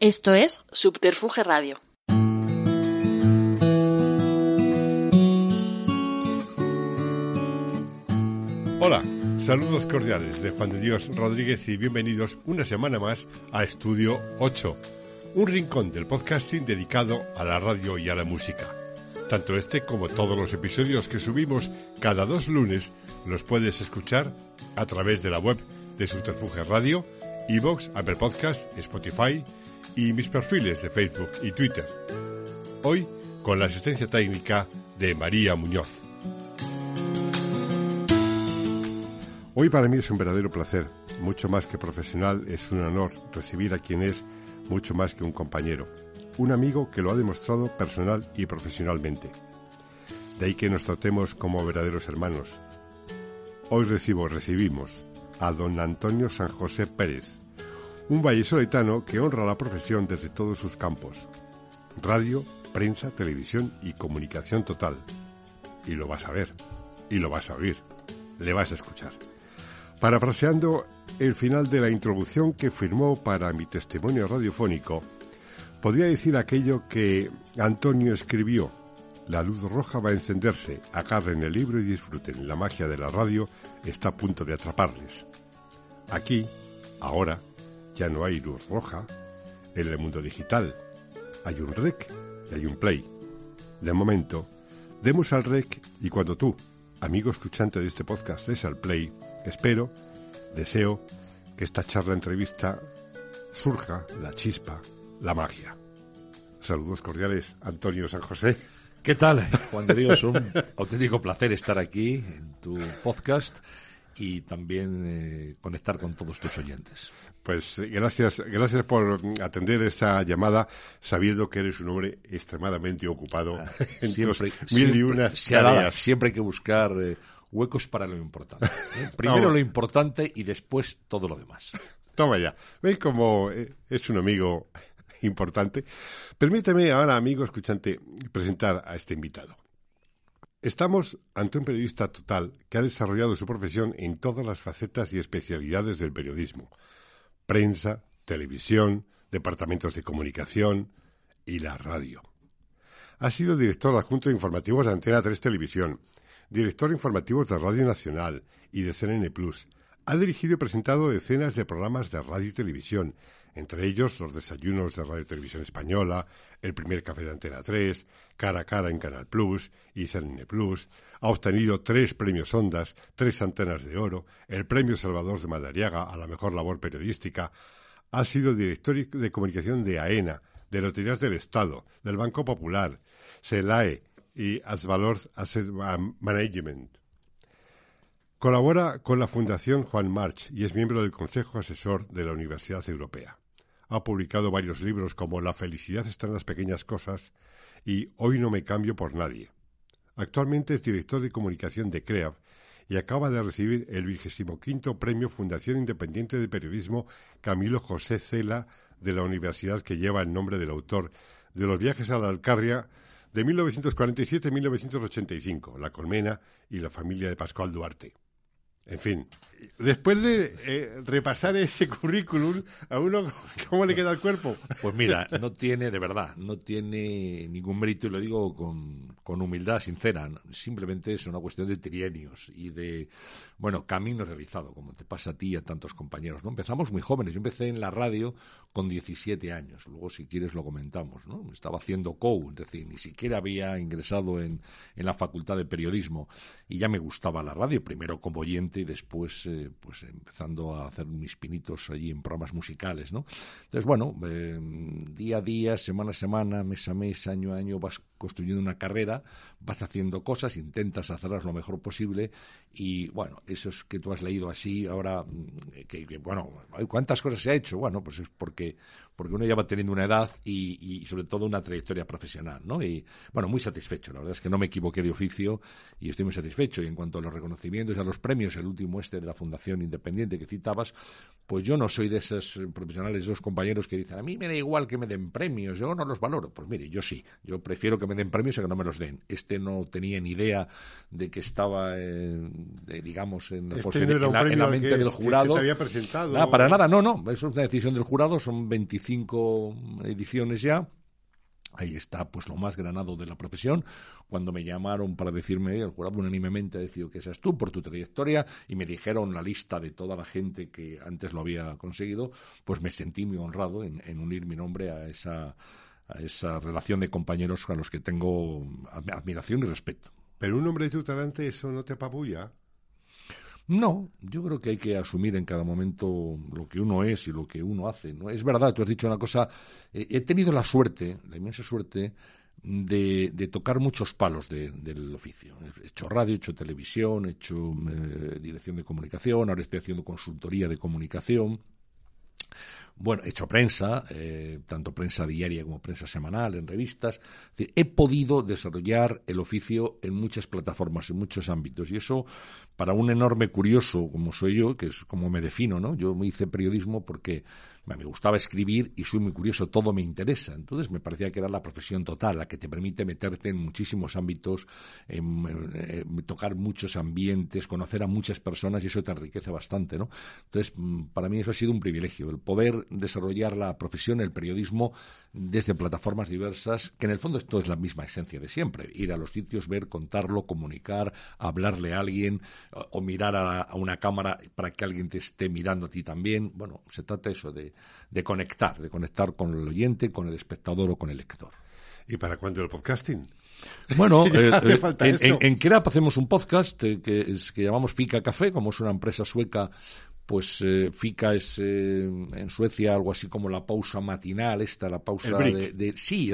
Esto es Subterfuge Radio. Hola, saludos cordiales de Juan de Dios Rodríguez y bienvenidos una semana más a Estudio 8, un rincón del podcasting dedicado a la radio y a la música. Tanto este como todos los episodios que subimos cada dos lunes los puedes escuchar a través de la web de Subterfuge Radio, Evox, Apple Podcast, Spotify y mis perfiles de Facebook y Twitter. Hoy con la asistencia técnica de María Muñoz. Hoy para mí es un verdadero placer, mucho más que profesional, es un honor recibir a quien es mucho más que un compañero, un amigo que lo ha demostrado personal y profesionalmente. De ahí que nos tratemos como verdaderos hermanos. Hoy recibo, recibimos a don Antonio San José Pérez, un vallesoletano que honra la profesión desde todos sus campos, radio, prensa, televisión y comunicación total. Y lo vas a ver, y lo vas a oír, le vas a escuchar. Parafraseando el final de la introducción que firmó para mi testimonio radiofónico, podría decir aquello que Antonio escribió. La luz roja va a encenderse, agarren el libro y disfruten. La magia de la radio está a punto de atraparles. Aquí, ahora, ya no hay luz roja. En el mundo digital hay un rec y hay un play. De momento, demos al rec y cuando tú, amigo escuchante de este podcast, des al play, Espero, deseo que esta charla entrevista surja la chispa, la magia. Saludos cordiales, Antonio San José. ¿Qué tal, Juan de Dios? Un auténtico placer estar aquí en tu podcast y también eh, conectar con todos tus oyentes. Pues gracias, gracias por atender esta llamada, sabiendo que eres un hombre extremadamente ocupado Ah, en siempre, tus mil y unas tareas. siempre hay que buscar eh, huecos para lo importante. ¿eh? Primero lo importante y después todo lo demás. Toma ya. ¿Veis cómo eh, es un amigo importante? Permíteme ahora, amigo escuchante, presentar a este invitado. Estamos ante un periodista total que ha desarrollado su profesión en todas las facetas y especialidades del periodismo. Prensa, televisión, departamentos de comunicación y la radio. Ha sido director adjunto de informativos de Antena 3 Televisión, director de informativos de Radio Nacional y de CNN Plus. Ha dirigido y presentado decenas de programas de radio y televisión, entre ellos los desayunos de Radio Televisión Española, el primer café de Antena 3, Cara a Cara en Canal Plus y CNN Plus. Ha obtenido tres premios Ondas, tres antenas de oro, el premio Salvador de Madariaga a la mejor labor periodística. Ha sido director de comunicación de AENA, de Loterías del Estado, del Banco Popular, SELAE y Asvalor Asset Management. Colabora con la Fundación Juan March y es miembro del Consejo Asesor de la Universidad Europea. Ha publicado varios libros como La felicidad está en las pequeñas cosas y Hoy no me cambio por nadie. Actualmente es director de comunicación de CREAV y acaba de recibir el vigésimo quinto premio Fundación Independiente de Periodismo Camilo José Cela de la universidad que lleva el nombre del autor de los viajes a la Alcarria de 1947-1985, La Colmena y la familia de Pascual Duarte. En fin, después de eh, repasar ese currículum, a uno, ¿cómo le queda el cuerpo? Pues mira, no tiene, de verdad, no tiene ningún mérito y lo digo con, con humildad sincera. Simplemente es una cuestión de trienios y de, bueno, camino realizado, como te pasa a ti y a tantos compañeros. ¿no? Empezamos muy jóvenes. Yo empecé en la radio con 17 años. Luego, si quieres, lo comentamos. ¿no? Estaba haciendo COU, es decir, ni siquiera había ingresado en, en la facultad de periodismo y ya me gustaba la radio, primero como oyente y después, eh, pues empezando a hacer mis pinitos allí en programas musicales, ¿no? Entonces, bueno, eh, día a día, semana a semana, mes a mes, año a año, vas construyendo una carrera, vas haciendo cosas, intentas hacerlas lo mejor posible y, bueno, eso es que tú has leído así, ahora, mm, que, bueno, ¿cuántas cosas se ha hecho? Bueno, pues es porque, porque uno ya va teniendo una edad y, y sobre todo una trayectoria profesional, ¿no? Y, bueno, muy satisfecho, la verdad es que no me equivoqué de oficio y estoy muy satisfecho. Y en cuanto a los reconocimientos y a los premios, el último este de la Fundación Independiente que citabas, pues yo no soy de esos profesionales, dos compañeros que dicen, a mí me da igual que me den premios, yo no los valoro. Pues mire, yo sí, yo prefiero que me me den premios a que no me los den. Este no tenía ni idea de que estaba, digamos, en, este la, mente del jurado. había presentado. Nada, para nada, no, no. Eso es una decisión del jurado, son 25 ediciones ya. Ahí está, pues, lo más granado de la profesión. Cuando me llamaron para decirme, el jurado unánimemente decidido que seas tú por tu trayectoria, y me dijeron la lista de toda la gente que antes lo había conseguido, pues me sentí muy honrado en, unir mi nombre a esa, a esa relación de compañeros a los que tengo admiración y respeto. Pero un hombre de tu talante, eso no te apabulla. No, yo creo que hay que asumir en cada momento lo que uno es y lo que uno hace. ¿no? Es verdad, tú has dicho una cosa, eh, he tenido la suerte, la inmensa suerte, de, tocar muchos palos del oficio. He hecho radio, he hecho televisión, he hecho eh, dirección de comunicación, ahora estoy haciendo consultoría de comunicación. Bueno, he hecho prensa, eh, tanto prensa diaria como prensa semanal, en revistas. he podido desarrollar el oficio en muchas plataformas, en muchos ámbitos. Y eso, para un enorme curioso como soy yo, que es como me defino, ¿no? Yo me hice periodismo porque me gustaba escribir y soy muy curioso, todo me interesa. Entonces me parecía que era la profesión total, la que te permite meterte en muchísimos ámbitos, tocar muchos ambientes, conocer a muchas personas y eso te enriquece bastante, ¿no? Entonces, mm, para mí eso ha sido un privilegio, el poder desarrollar la profesión, el periodismo, desde plataformas diversas, que en el fondo esto es la misma esencia de siempre, ir a los sitios, ver, contarlo, comunicar, hablarle a alguien o, mirar a, a una cámara para que alguien te esté mirando a ti también. Bueno, se trata eso de de, conectar, de conectar con el oyente, con el espectador o con el lector. ¿Y para cuándo el podcasting? Bueno, eh, eh, en, en, en, hacemos un podcast eh, que, es, que llamamos Fica Café, como es una empresa sueca pues eh, FICA es eh, en Suecia algo así como la pausa matinal, esta, la pausa de, Sí,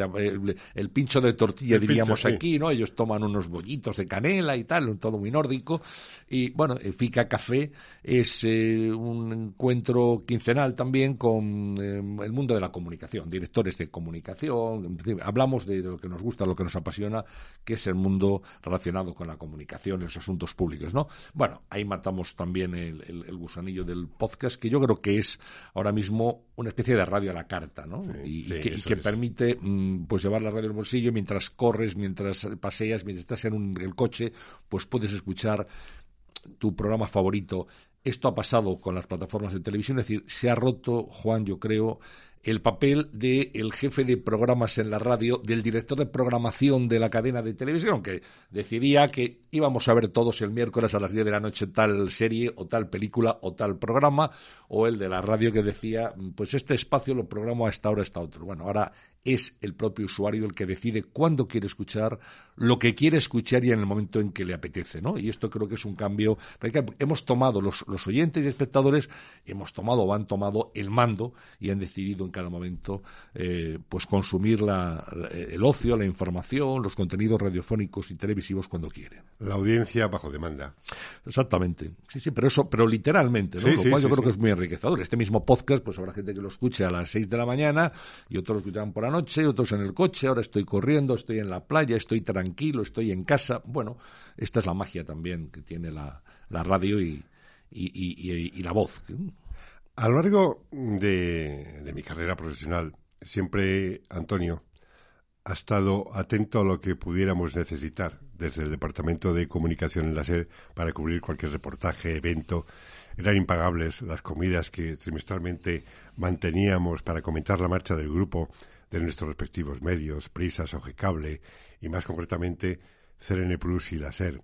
el, pincho de tortilla diríamos aquí, ¿no? Ellos toman unos bollitos de canela y tal, todo muy nórdico. Y bueno, el FICA Café es eh, un encuentro quincenal también con el mundo de la comunicación, directores de comunicación. Hablamos de, lo que nos gusta, lo que nos apasiona, que es el mundo relacionado con la comunicación y los asuntos públicos, ¿no? Bueno, ahí matamos también el, el gusanillo del podcast, que yo creo que es ahora mismo una especie de radio a la carta, ¿no? y, que, permite mm, pues llevar la radio el bolsillo mientras corres, mientras paseas, mientras estás en el coche, pues puedes escuchar tu programa favorito. Esto ha pasado con las plataformas de televisión, es decir, se ha roto, Juan, yo creo, el papel del el jefe de programas en la radio, del director de programación de la cadena de televisión, que decidía que íbamos a ver todos el miércoles a las 10 de la noche tal serie o tal película o tal programa, o el de la radio que decía, pues este espacio lo programo a esta hora, a esta otra. Bueno, ahora es el propio usuario el que decide cuándo quiere escuchar, lo que quiere escuchar y en el momento en que le apetece, ¿no? Y esto creo que es un cambio. Hemos tomado, los, los oyentes y espectadores, hemos tomado o han tomado el mando y han decidido en cada momento eh, pues consumir la, el ocio, la información, los contenidos radiofónicos y televisivos cuando quieren. La audiencia bajo demanda. Exactamente. Sí, sí, pero eso, pero literalmente, ¿no? lo cual yo creo que es muy enriquecedor. Este mismo podcast, pues habrá gente que lo escuche a las 6 de la mañana y otros lo escucharán por la noche, otros en el coche, ahora estoy corriendo, estoy en la playa, estoy tranquilo, estoy en casa. Bueno, esta es la magia también que tiene la, la radio y, y, la voz. A lo largo de, de mi carrera profesional, siempre, Antonio, ha estado atento a lo que pudiéramos necesitar desde el Departamento de Comunicación en la SER para cubrir cualquier reportaje, evento. Eran impagables las comidas que trimestralmente manteníamos para comentar la marcha del grupo de nuestros respectivos medios, Prisas, Cable y más concretamente CRN Plus y la SER.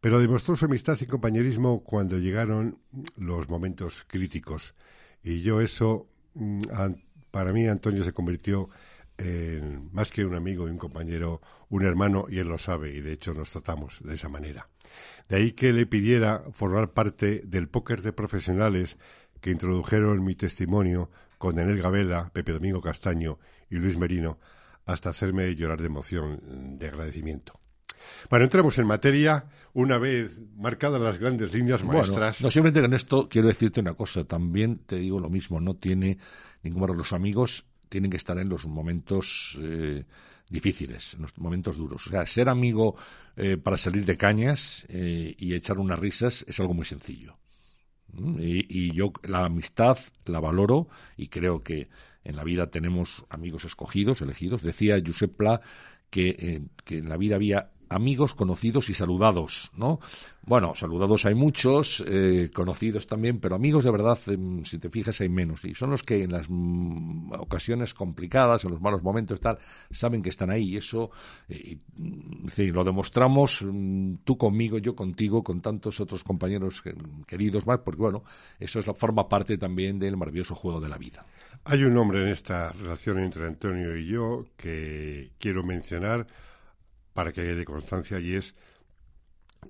Pero demostró su amistad y compañerismo cuando llegaron los momentos críticos. Y yo eso, mm, para mí Antonio se convirtió en más que un amigo y un compañero, un hermano, y él lo sabe, y de hecho nos tratamos de esa manera. De ahí que le pidiera formar parte del póker de profesionales que introdujeron mi testimonio con Enel Gabela, Pepe Domingo Castaño y Luis Merino, hasta hacerme llorar de emoción, de agradecimiento. Bueno, entremos en materia una vez marcadas las grandes líneas maestras. no, simplemente en esto quiero decirte una cosa. También te digo lo mismo. No tiene ninguno de los amigos tienen que estar en los momentos eh, difíciles, en los momentos duros. O sea, ser amigo eh, para salir de cañas eh, y echar unas risas es algo muy sencillo. ¿Mm? Y, yo la amistad la valoro y creo que en la vida tenemos amigos escogidos, elegidos. Decía Josep que, eh, que en la vida había amigos, conocidos y saludados, ¿no? Bueno, saludados hay muchos, eh, conocidos también, pero amigos de verdad, em, si te fijas, hay menos. Y son los que en las mm, ocasiones complicadas, en los malos momentos, tal, saben que están ahí. Y eso, eh, lo demostramos mm, tú conmigo, yo contigo, con tantos otros compañeros queridos más, porque bueno, eso es la forma parte también del maravilloso juego de la vida. Hay un nombre en esta relación entre Antonio y yo que quiero mencionar para que haya de constancia y es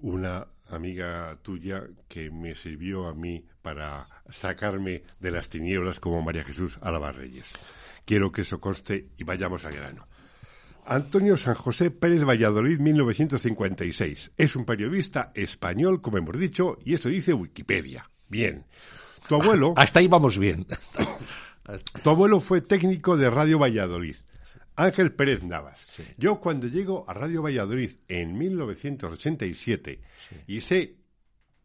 una amiga tuya que me sirvió a mí para sacarme de las tinieblas como María Jesús Álava Reyes. Quiero que eso conste y vayamos al grano. Antonio San José Pérez Valladolid, 1956. Es un periodista español, como hemos dicho, y eso dice Wikipedia. Bien. Tu abuelo. Hasta ahí vamos bien. Tu abuelo fue técnico de Radio Valladolid. Ángel Pérez Navas. Yo cuando llego a Radio Valladolid en 1987 y sé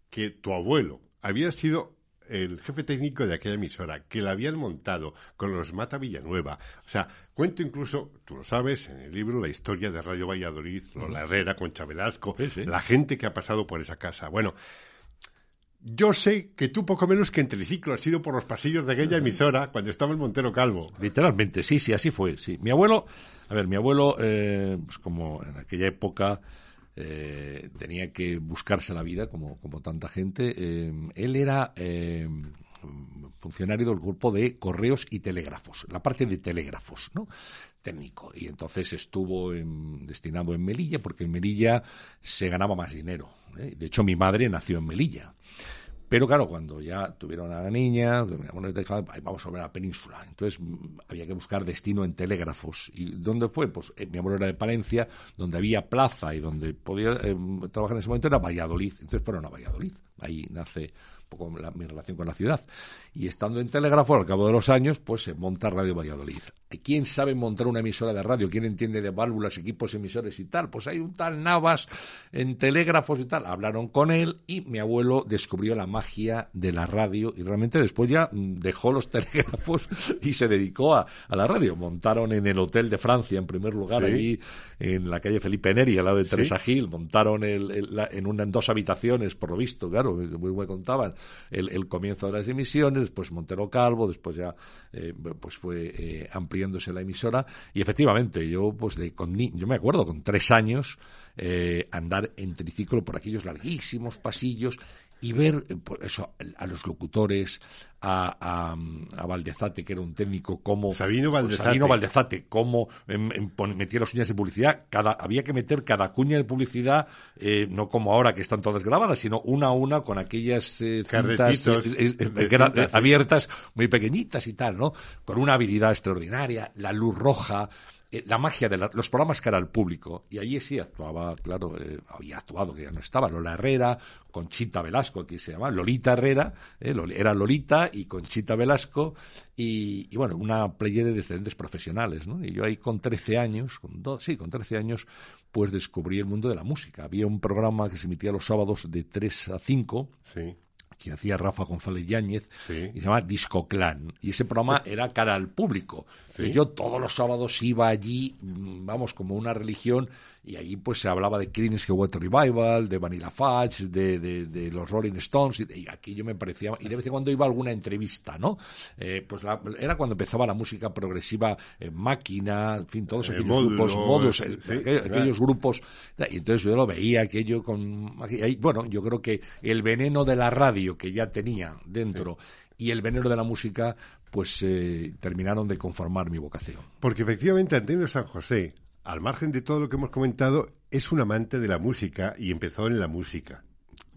que tu abuelo había sido el jefe técnico de aquella emisora, que la habían montado con los Mata Villanueva. O sea, cuento incluso, tú lo sabes, en el libro la historia de Radio Valladolid, Lola Herrera, Concha Velasco, la gente que ha pasado por esa casa. Bueno, yo sé que tú poco menos que en triciclo has ido por los pasillos de aquella emisora cuando estaba en Montero Calvo. Literalmente, sí, sí, así fue. Sí. Mi abuelo, a ver, mi abuelo, eh, pues como en aquella época eh, tenía que buscarse la vida, como, como tanta gente, eh, él era funcionario del grupo de correos y telégrafos, la parte de telégrafos, ¿no? Técnico. Y entonces estuvo destinado en Melilla, porque en Melilla se ganaba más dinero. De hecho, mi madre nació en Melilla. Pero claro, cuando ya tuvieron a la niña, vamos a ver la península. Entonces mm, había que buscar destino en telégrafos. ¿Y dónde fue? Pues eh, mi abuelo era de Palencia, donde había plaza y donde podía eh, trabajar en ese momento era Valladolid. Entonces fueron a Valladolid. Ahí nace poco mi relación con la ciudad. Y estando en Telégrafo, al cabo de los años, pues se monta Radio Valladolid. ¿Quién sabe montar una emisora de radio? ¿Quién entiende de válvulas, equipos emisores y tal? Pues hay un tal Navas en telégrafos y tal. Hablaron con él y mi abuelo descubrió la magia de la radio y realmente después ya dejó los telégrafos y se dedicó a, la radio. Montaron en el Hotel de Francia, en primer lugar, allí en la calle Felipe Neri, al lado de Teresa Gil. Montaron en, una, en dos habitaciones, por lo visto, claro, muy me contaban el, comienzo de las emisiones, después Montero Calvo, después ya eh, pues fue eh, ampliándose la emisora. Y efectivamente yo pues de con yo me acuerdo con tres años eh, andar en triciclo por aquellos larguísimos pasillos y ver eh, eso, a los locutores, a, a, Valdezate, que era un técnico, como Sabino Valdezate, Sabino Valdezate. Como metía las uñas de publicidad, cada, había que meter cada cuña de publicidad, eh, no como ahora que están todas grabadas, sino una a una con aquellas eh, cintas, abiertas, muy pequeñitas y tal, ¿no? Con una habilidad extraordinaria, la luz roja, eh, la magia de los programas que era el público. Y allí sí actuaba, claro, eh, había actuado, que ya no estaba, Lola Herrera, Conchita Velasco, aquí se llama, Lolita Herrera, eh, era Lolita y Conchita Velasco, y, bueno, una playa de descendientes profesionales, ¿no? Y yo ahí con 13 años, con dos, sí, con 13 años, pues descubrí el mundo de la música. Había un programa que se emitía los sábados de 3 a 5, sí que hacía Rafa González Yáñez, y se llama Disco Clan. Y ese programa era cara al público. yo todos los sábados iba allí, mm, vamos, como una religión, y allí pues se hablaba de Creedence Water Revival, de Vanilla Fudge, de, de, los Rolling Stones, y, aquí yo me parecía, y de vez en cuando iba a alguna entrevista, ¿no? Eh, pues era cuando empezaba la música progresiva, máquina, en fin, todos eh, aquellos grupos, modos, eh, aquellos, grupos, y entonces yo lo veía aquello con, bueno, yo creo que el veneno de la radio que ya tenía dentro, y el veneno de la música, pues terminaron de conformar mi vocación. Porque efectivamente Antonio San José al margen de todo lo que hemos comentado, es un amante de la música y empezó en la música.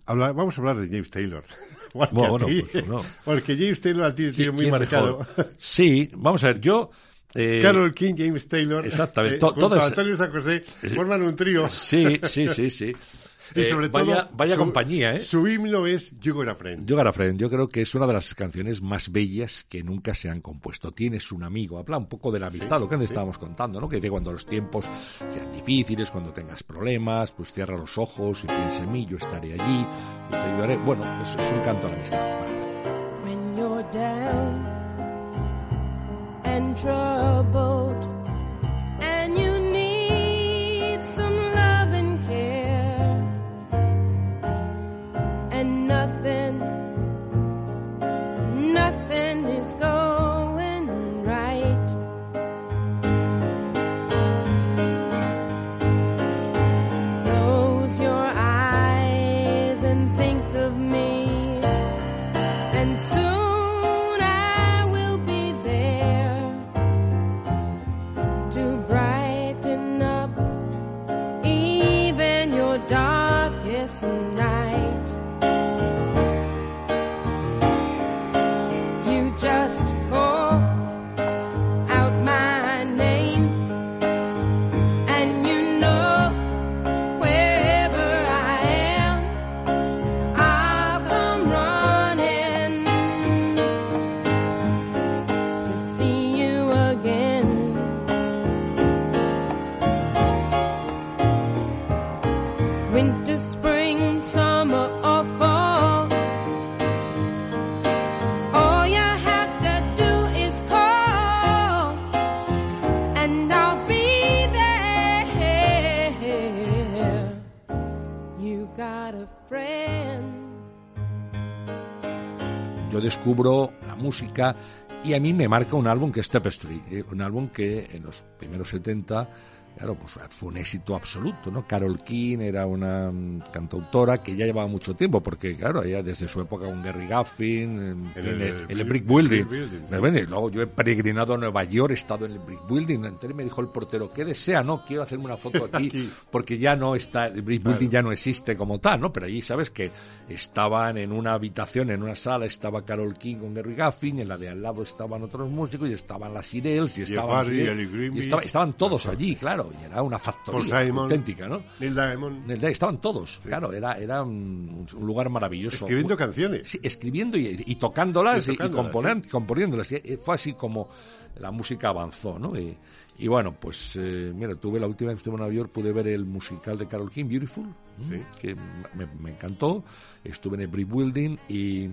vamos a hablar de James Taylor. bueno, pues, no. Porque James Taylor a ti tiene muy marcado. Sí, vamos a ver, yo... Eh, Carol King, James Taylor, exactamente, eh, Antonio San José, forman un trío. Sí, sí, sí, sí. Y eh, sobre todo, vaya, compañía, ¿eh? Su himno es You Got a Friend. You Got a Friend. Yo creo que es una de las canciones más bellas que nunca se han compuesto. Tienes un amigo. Habla un poco de la amistad, lo que antes estábamos contando, ¿no? Que de cuando los tiempos sean difíciles, cuando tengas problemas, pues cierra los ojos y piensa en mí, yo estaré allí, y te ayudaré. Bueno, eso es un canto a la amistad. When you're down and troubled Let's go. Descubro la música y a mí me marca un álbum que es Tapestry, eh, un álbum que en los primeros 70 Claro, pues fue un éxito absoluto, ¿no? Carol King era una mm, cantautora que ya llevaba mucho tiempo, porque claro, ella desde su época con Gary Gaffin, en, el, Brick Building. Luego yo he peregrinado a Nueva York, he estado en el Brick Building, entonces me dijo el portero, ¿qué desea? No, quiero hacerme una foto aquí, porque ya no está, el Brick Building ya no existe como tal, ¿no? Pero allí sabes que estaban en una habitación, en una sala, estaba Carol King con Gary Gaffin, en la de al lado estaban otros músicos, y estaban las Irels, y estaban, y estaban todos allí, claro y era una factoría auténtica, ¿no? Neil Diamond. estaban todos, claro, era, era un, lugar maravilloso. Escribiendo canciones. Sí, escribiendo y, tocándolas y, componiéndolas. fue así como la música avanzó, ¿no? Y, bueno, pues eh, mira, tuve la última vez que estuve en Nueva York, pude ver el musical de Carol King, Beautiful, que me, me, encantó. Estuve en el Brick Building y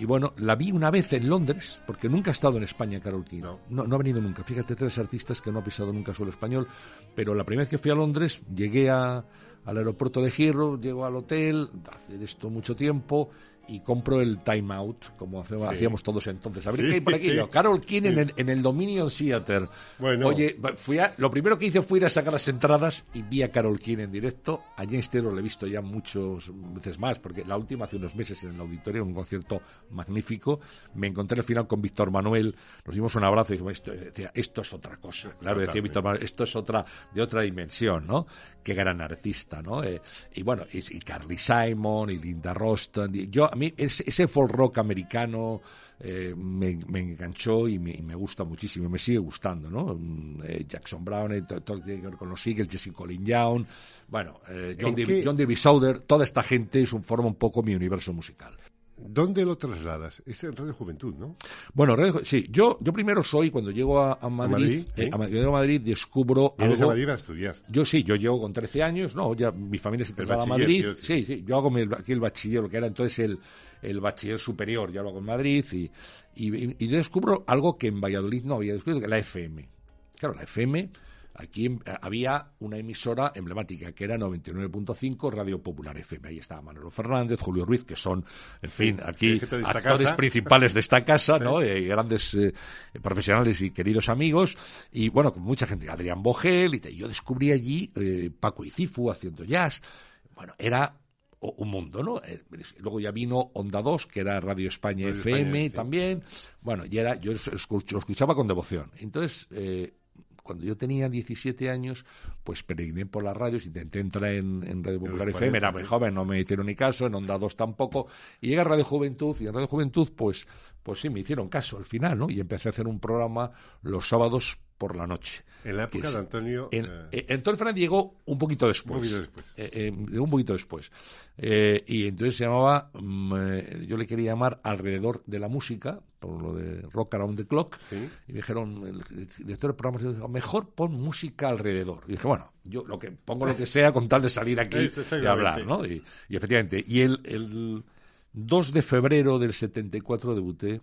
y bueno, la vi una vez en Londres, porque nunca ha estado en España Carol King. No. no. ha venido nunca. Fíjate, tres artistas que no ha pisado nunca suelo español. Pero la primera vez que fui a Londres, llegué a, al aeropuerto de Giro, llego al hotel, hace esto mucho tiempo, y compro el Time Out, como hacíamos todos entonces. A ver qué hay por aquí. Carol King en el, en el, Dominion Theater. Bueno. Oye, fui a, lo primero que hice fue ir a sacar las entradas y vi a Carol King en directo. A James Taylor lo he visto ya muchas veces más, porque la última hace unos meses en el auditorio, un concierto magnífico. Me encontré al final con Víctor Manuel, nos dimos un abrazo y dijimos, esto, decía, esto es otra cosa. Claro, decía Víctor Manuel, esto es otra, de otra dimensión, ¿no? Qué gran artista, ¿no? Eh, y bueno, y, y, Carly Simon y Linda Roston. yo, a mí ese, folk rock americano eh, me, enganchó y me, gusta muchísimo, me sigue gustando, ¿no? Mm, eh, Jackson Brown, eh, todo, con los Eagles, Jesse Colin Young, bueno, John, David, John David Souther, toda esta gente es un, forma un poco mi universo musical. ¿Dónde lo trasladas? Es en Radio Juventud, ¿no? Bueno, sí. Yo, yo primero soy, cuando llego a, Madrid, a Madrid, a Madrid descubro algo... a Madrid a estudiar? Yo sí, yo llego con 13 años, no, ya mi familia se traslada a Madrid. Sí, sí, yo hago aquí el bachiller, lo que era entonces el, el bachiller superior, ya lo hago en Madrid, y, y, descubro algo que en Valladolid no había descubierto, que la FM. Claro, la FM Aquí eh, había una emisora emblemática que era 99.5 Radio Popular FM. Ahí estaba Manolo Fernández, Julio Ruiz, que son, en fin, aquí actores principales de esta casa, ¿no? Eh, grandes eh, profesionales y queridos amigos. Y bueno, con mucha gente. Adrián Bogel, y yo descubrí allí Paco y Cifu haciendo jazz. Bueno, era un mundo, ¿no? Luego ya vino Onda 2, que era Radio España FM también. Bueno, y era, yo lo escuchaba con devoción. Entonces, cuando yo tenía 17 años, pues peregriné por las radios, intenté entrar en, Radio Popular FM, era muy joven, no me hicieron ni caso, en Onda 2 tampoco, y llegué a Radio Juventud, y en Radio Juventud, pues, pues sí, me hicieron caso al final, ¿no? Y empecé a hacer un programa los sábados por la noche. En la época de Antonio... En, eh, eh, Antonio Fernández llegó un poquito después. Un poquito después. Eh, un poquito después. y entonces se llamaba, mm, yo le quería llamar Alrededor de la Música, por lo de Rock Around the Clock, y me dijeron, el director del programa dijo, mejor pon música alrededor. Y dije, bueno, yo lo que pongo lo que sea con tal de salir aquí y hablar, ¿no? Y, y, efectivamente, y el, el 2 de febrero del 74 debuté,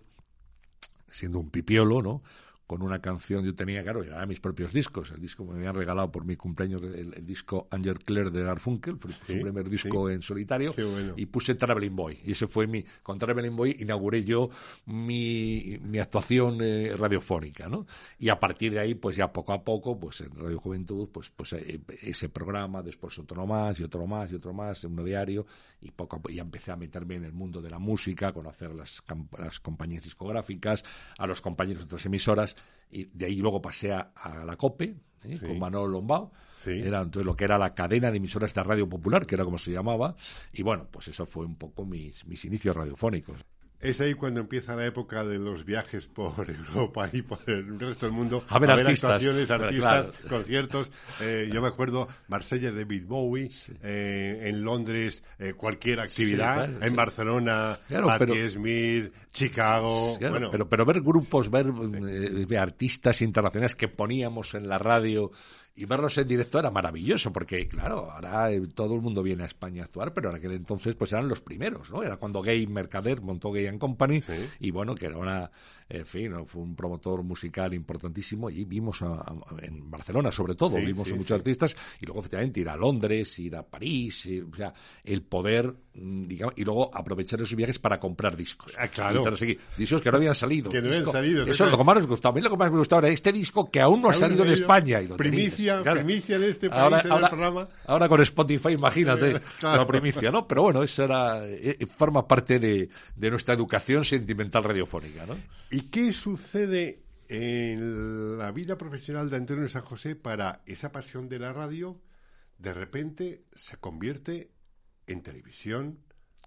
siendo un pipiolo, ¿no? Con una canción, yo tenía, claro, ya mis propios discos, el disco me habían regalado por mi cumpleaños, el, disco Angel Clare de Garfunkel, fue su primer disco en solitario, y puse Traveling Boy, y ese fue mi, con Traveling Boy inauguré yo mi, mi actuación eh, radiofónica, ¿no? Y a partir de ahí, pues ya poco a poco, pues en Radio Juventud, pues, pues eh, ese programa, después otro más, y otro más, y otro más, uno diario, y poco a poco ya empecé a meterme en el mundo de la música, conocer las, las compañías discográficas, a los compañeros de otras emisoras, y de ahí luego pasé a, la COPE ¿eh? con Manolo Lombao. Era entonces lo que era la cadena de emisoras de radio popular, que era como se llamaba, y bueno, pues eso fue un poco mis, mis inicios radiofónicos. Es ahí cuando empieza la época de los viajes por Europa y por el resto del mundo. A ver, artistas, actuaciones, artistas, conciertos. Eh, yo me acuerdo Marsella, David Bowie, eh, en Londres eh, cualquier actividad, en Barcelona, Patti Smith, Chicago. bueno. pero, pero ver grupos, ver artistas internacionales que poníamos en la radio y verlos en directo era maravilloso, porque claro, ahora eh, todo el mundo viene a España a actuar, pero en aquel entonces pues eran los primeros, ¿no? Era cuando Gay Mercader montó Gay and Company, y bueno, que era una, en fin, fue un promotor musical importantísimo, y vimos en Barcelona sobre todo, vimos a muchos artistas, y luego efectivamente ir a Londres, ir a París, o sea, el poder digamos, y luego aprovechar esos viajes para comprar discos. Ah, claro. Discos que no habían salido. Que no habían salido. Eso es lo que más nos gustaba. A mí lo que más me gustaba era este disco que aún no ha salido en España. Y lo primicia, tenías, primicia en este país, ahora, en ahora, el programa. Ahora con Spotify, imagínate, Claro. la primicia, ¿no? Pero bueno, eso era, eh, forma parte de, de nuestra educación sentimental radiofónica, ¿no? ¿Y qué sucede en la vida profesional de Antonio San José para esa pasión de la radio? De repente se convierte en televisión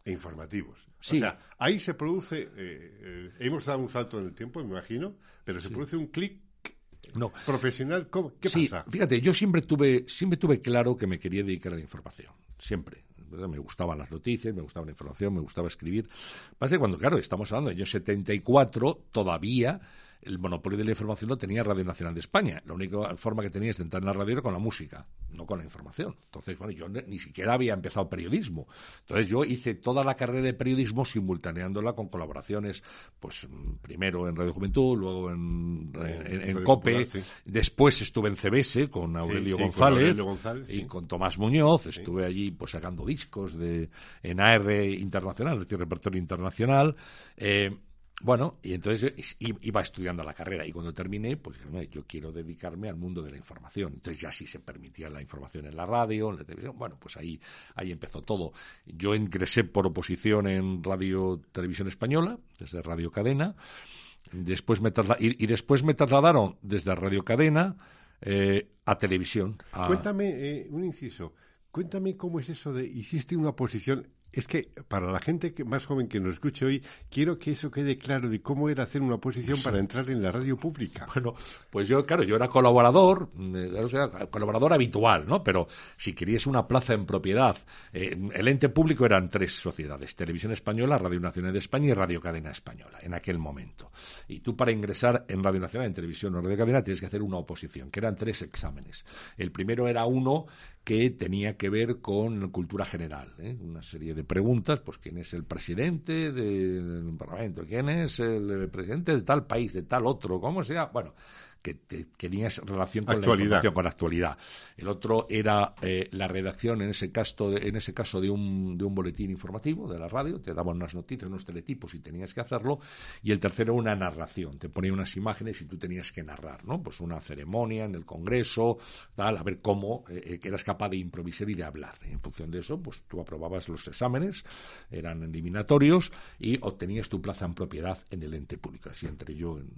e informativos. Sí. O sea, ahí se produce, eh, eh, hemos dado un salto en el tiempo, me imagino, pero se produce un clic No. profesional. ¿Cómo? ¿Qué sí, pasa? fíjate, yo siempre tuve, siempre tuve claro que me quería dedicar a la información. Siempre. Me gustaban las noticias, me gustaba la información, me gustaba escribir. Pasa que cuando, claro, estamos hablando del año 74, todavía el monopolio de la información lo tenía Radio Nacional de España. La única forma que tenías de entrar en la radio era con la música, no con la información. Entonces, bueno, yo ni, siquiera había empezado periodismo. Entonces, yo hice toda la carrera de periodismo simultaneándola con colaboraciones, pues primero en Radio Juventud, luego en, en- en- en Radio COPE, Popular, sí. después estuve en CBS con Aurelio sí, González, Aurelio González, y con Tomás Muñoz, estuve allí pues sacando discos de en AR internacional, es decir, repertorio internacional. Eh, bueno, y entonces iba estudiando la carrera y cuando terminé, pues dije, "Hombre, yo quiero dedicarme al mundo de la información. Entonces ya sí se permitía la información en la radio, en la televisión. Bueno, pues ahí, ahí empezó todo. Yo ingresé por oposición en Radio Televisión Española, desde Radio Cadena. Después me y, y después me trasladaron desde Radio Cadena eh, a televisión. Cuéntame, eh, un inciso, cuéntame cómo es eso de hiciste una oposición. Es que para la gente que, más joven que nos escuche hoy, quiero que eso quede claro de cómo era hacer una oposición para entrar en la radio pública. Bueno, pues yo, claro, yo era colaborador, mm, sea, colaborador habitual, ¿no? Pero si querías una plaza en propiedad, eh, el ente público eran tres sociedades, Televisión Española, Radio Nacional de España y Radio Cadena Española, en aquel momento. Y tú para ingresar en Radio Nacional, en Televisión o Radio Cadena, tienes que hacer una oposición, que eran tres exámenes. El primero era uno que tenía que ver con cultura general, ¿eh? una serie de preguntas, pues quién es el presidente del Parlamento, quién es el presidente de tal país, de tal otro, cómo sea, bueno, que te- tenías relación con Actualidad. la información, con la actualidad. El otro era eh, la redacción, en ese caso, de, en ese caso de un, de un boletín informativo de la radio, te daban unas noticias, unos teletipos y tenías que hacerlo, y el tercero una narración, te ponía unas imágenes y tú tenías que narrar, ¿no? Pues una ceremonia en el Congreso, tal, a ver cómo eh, que eras capaz de improvisar y de hablar. En función de eso, pues tú aprobabas los exámenes, eran eliminatorios, y obtenías tu plaza en propiedad en el ente público. Así entré yo en,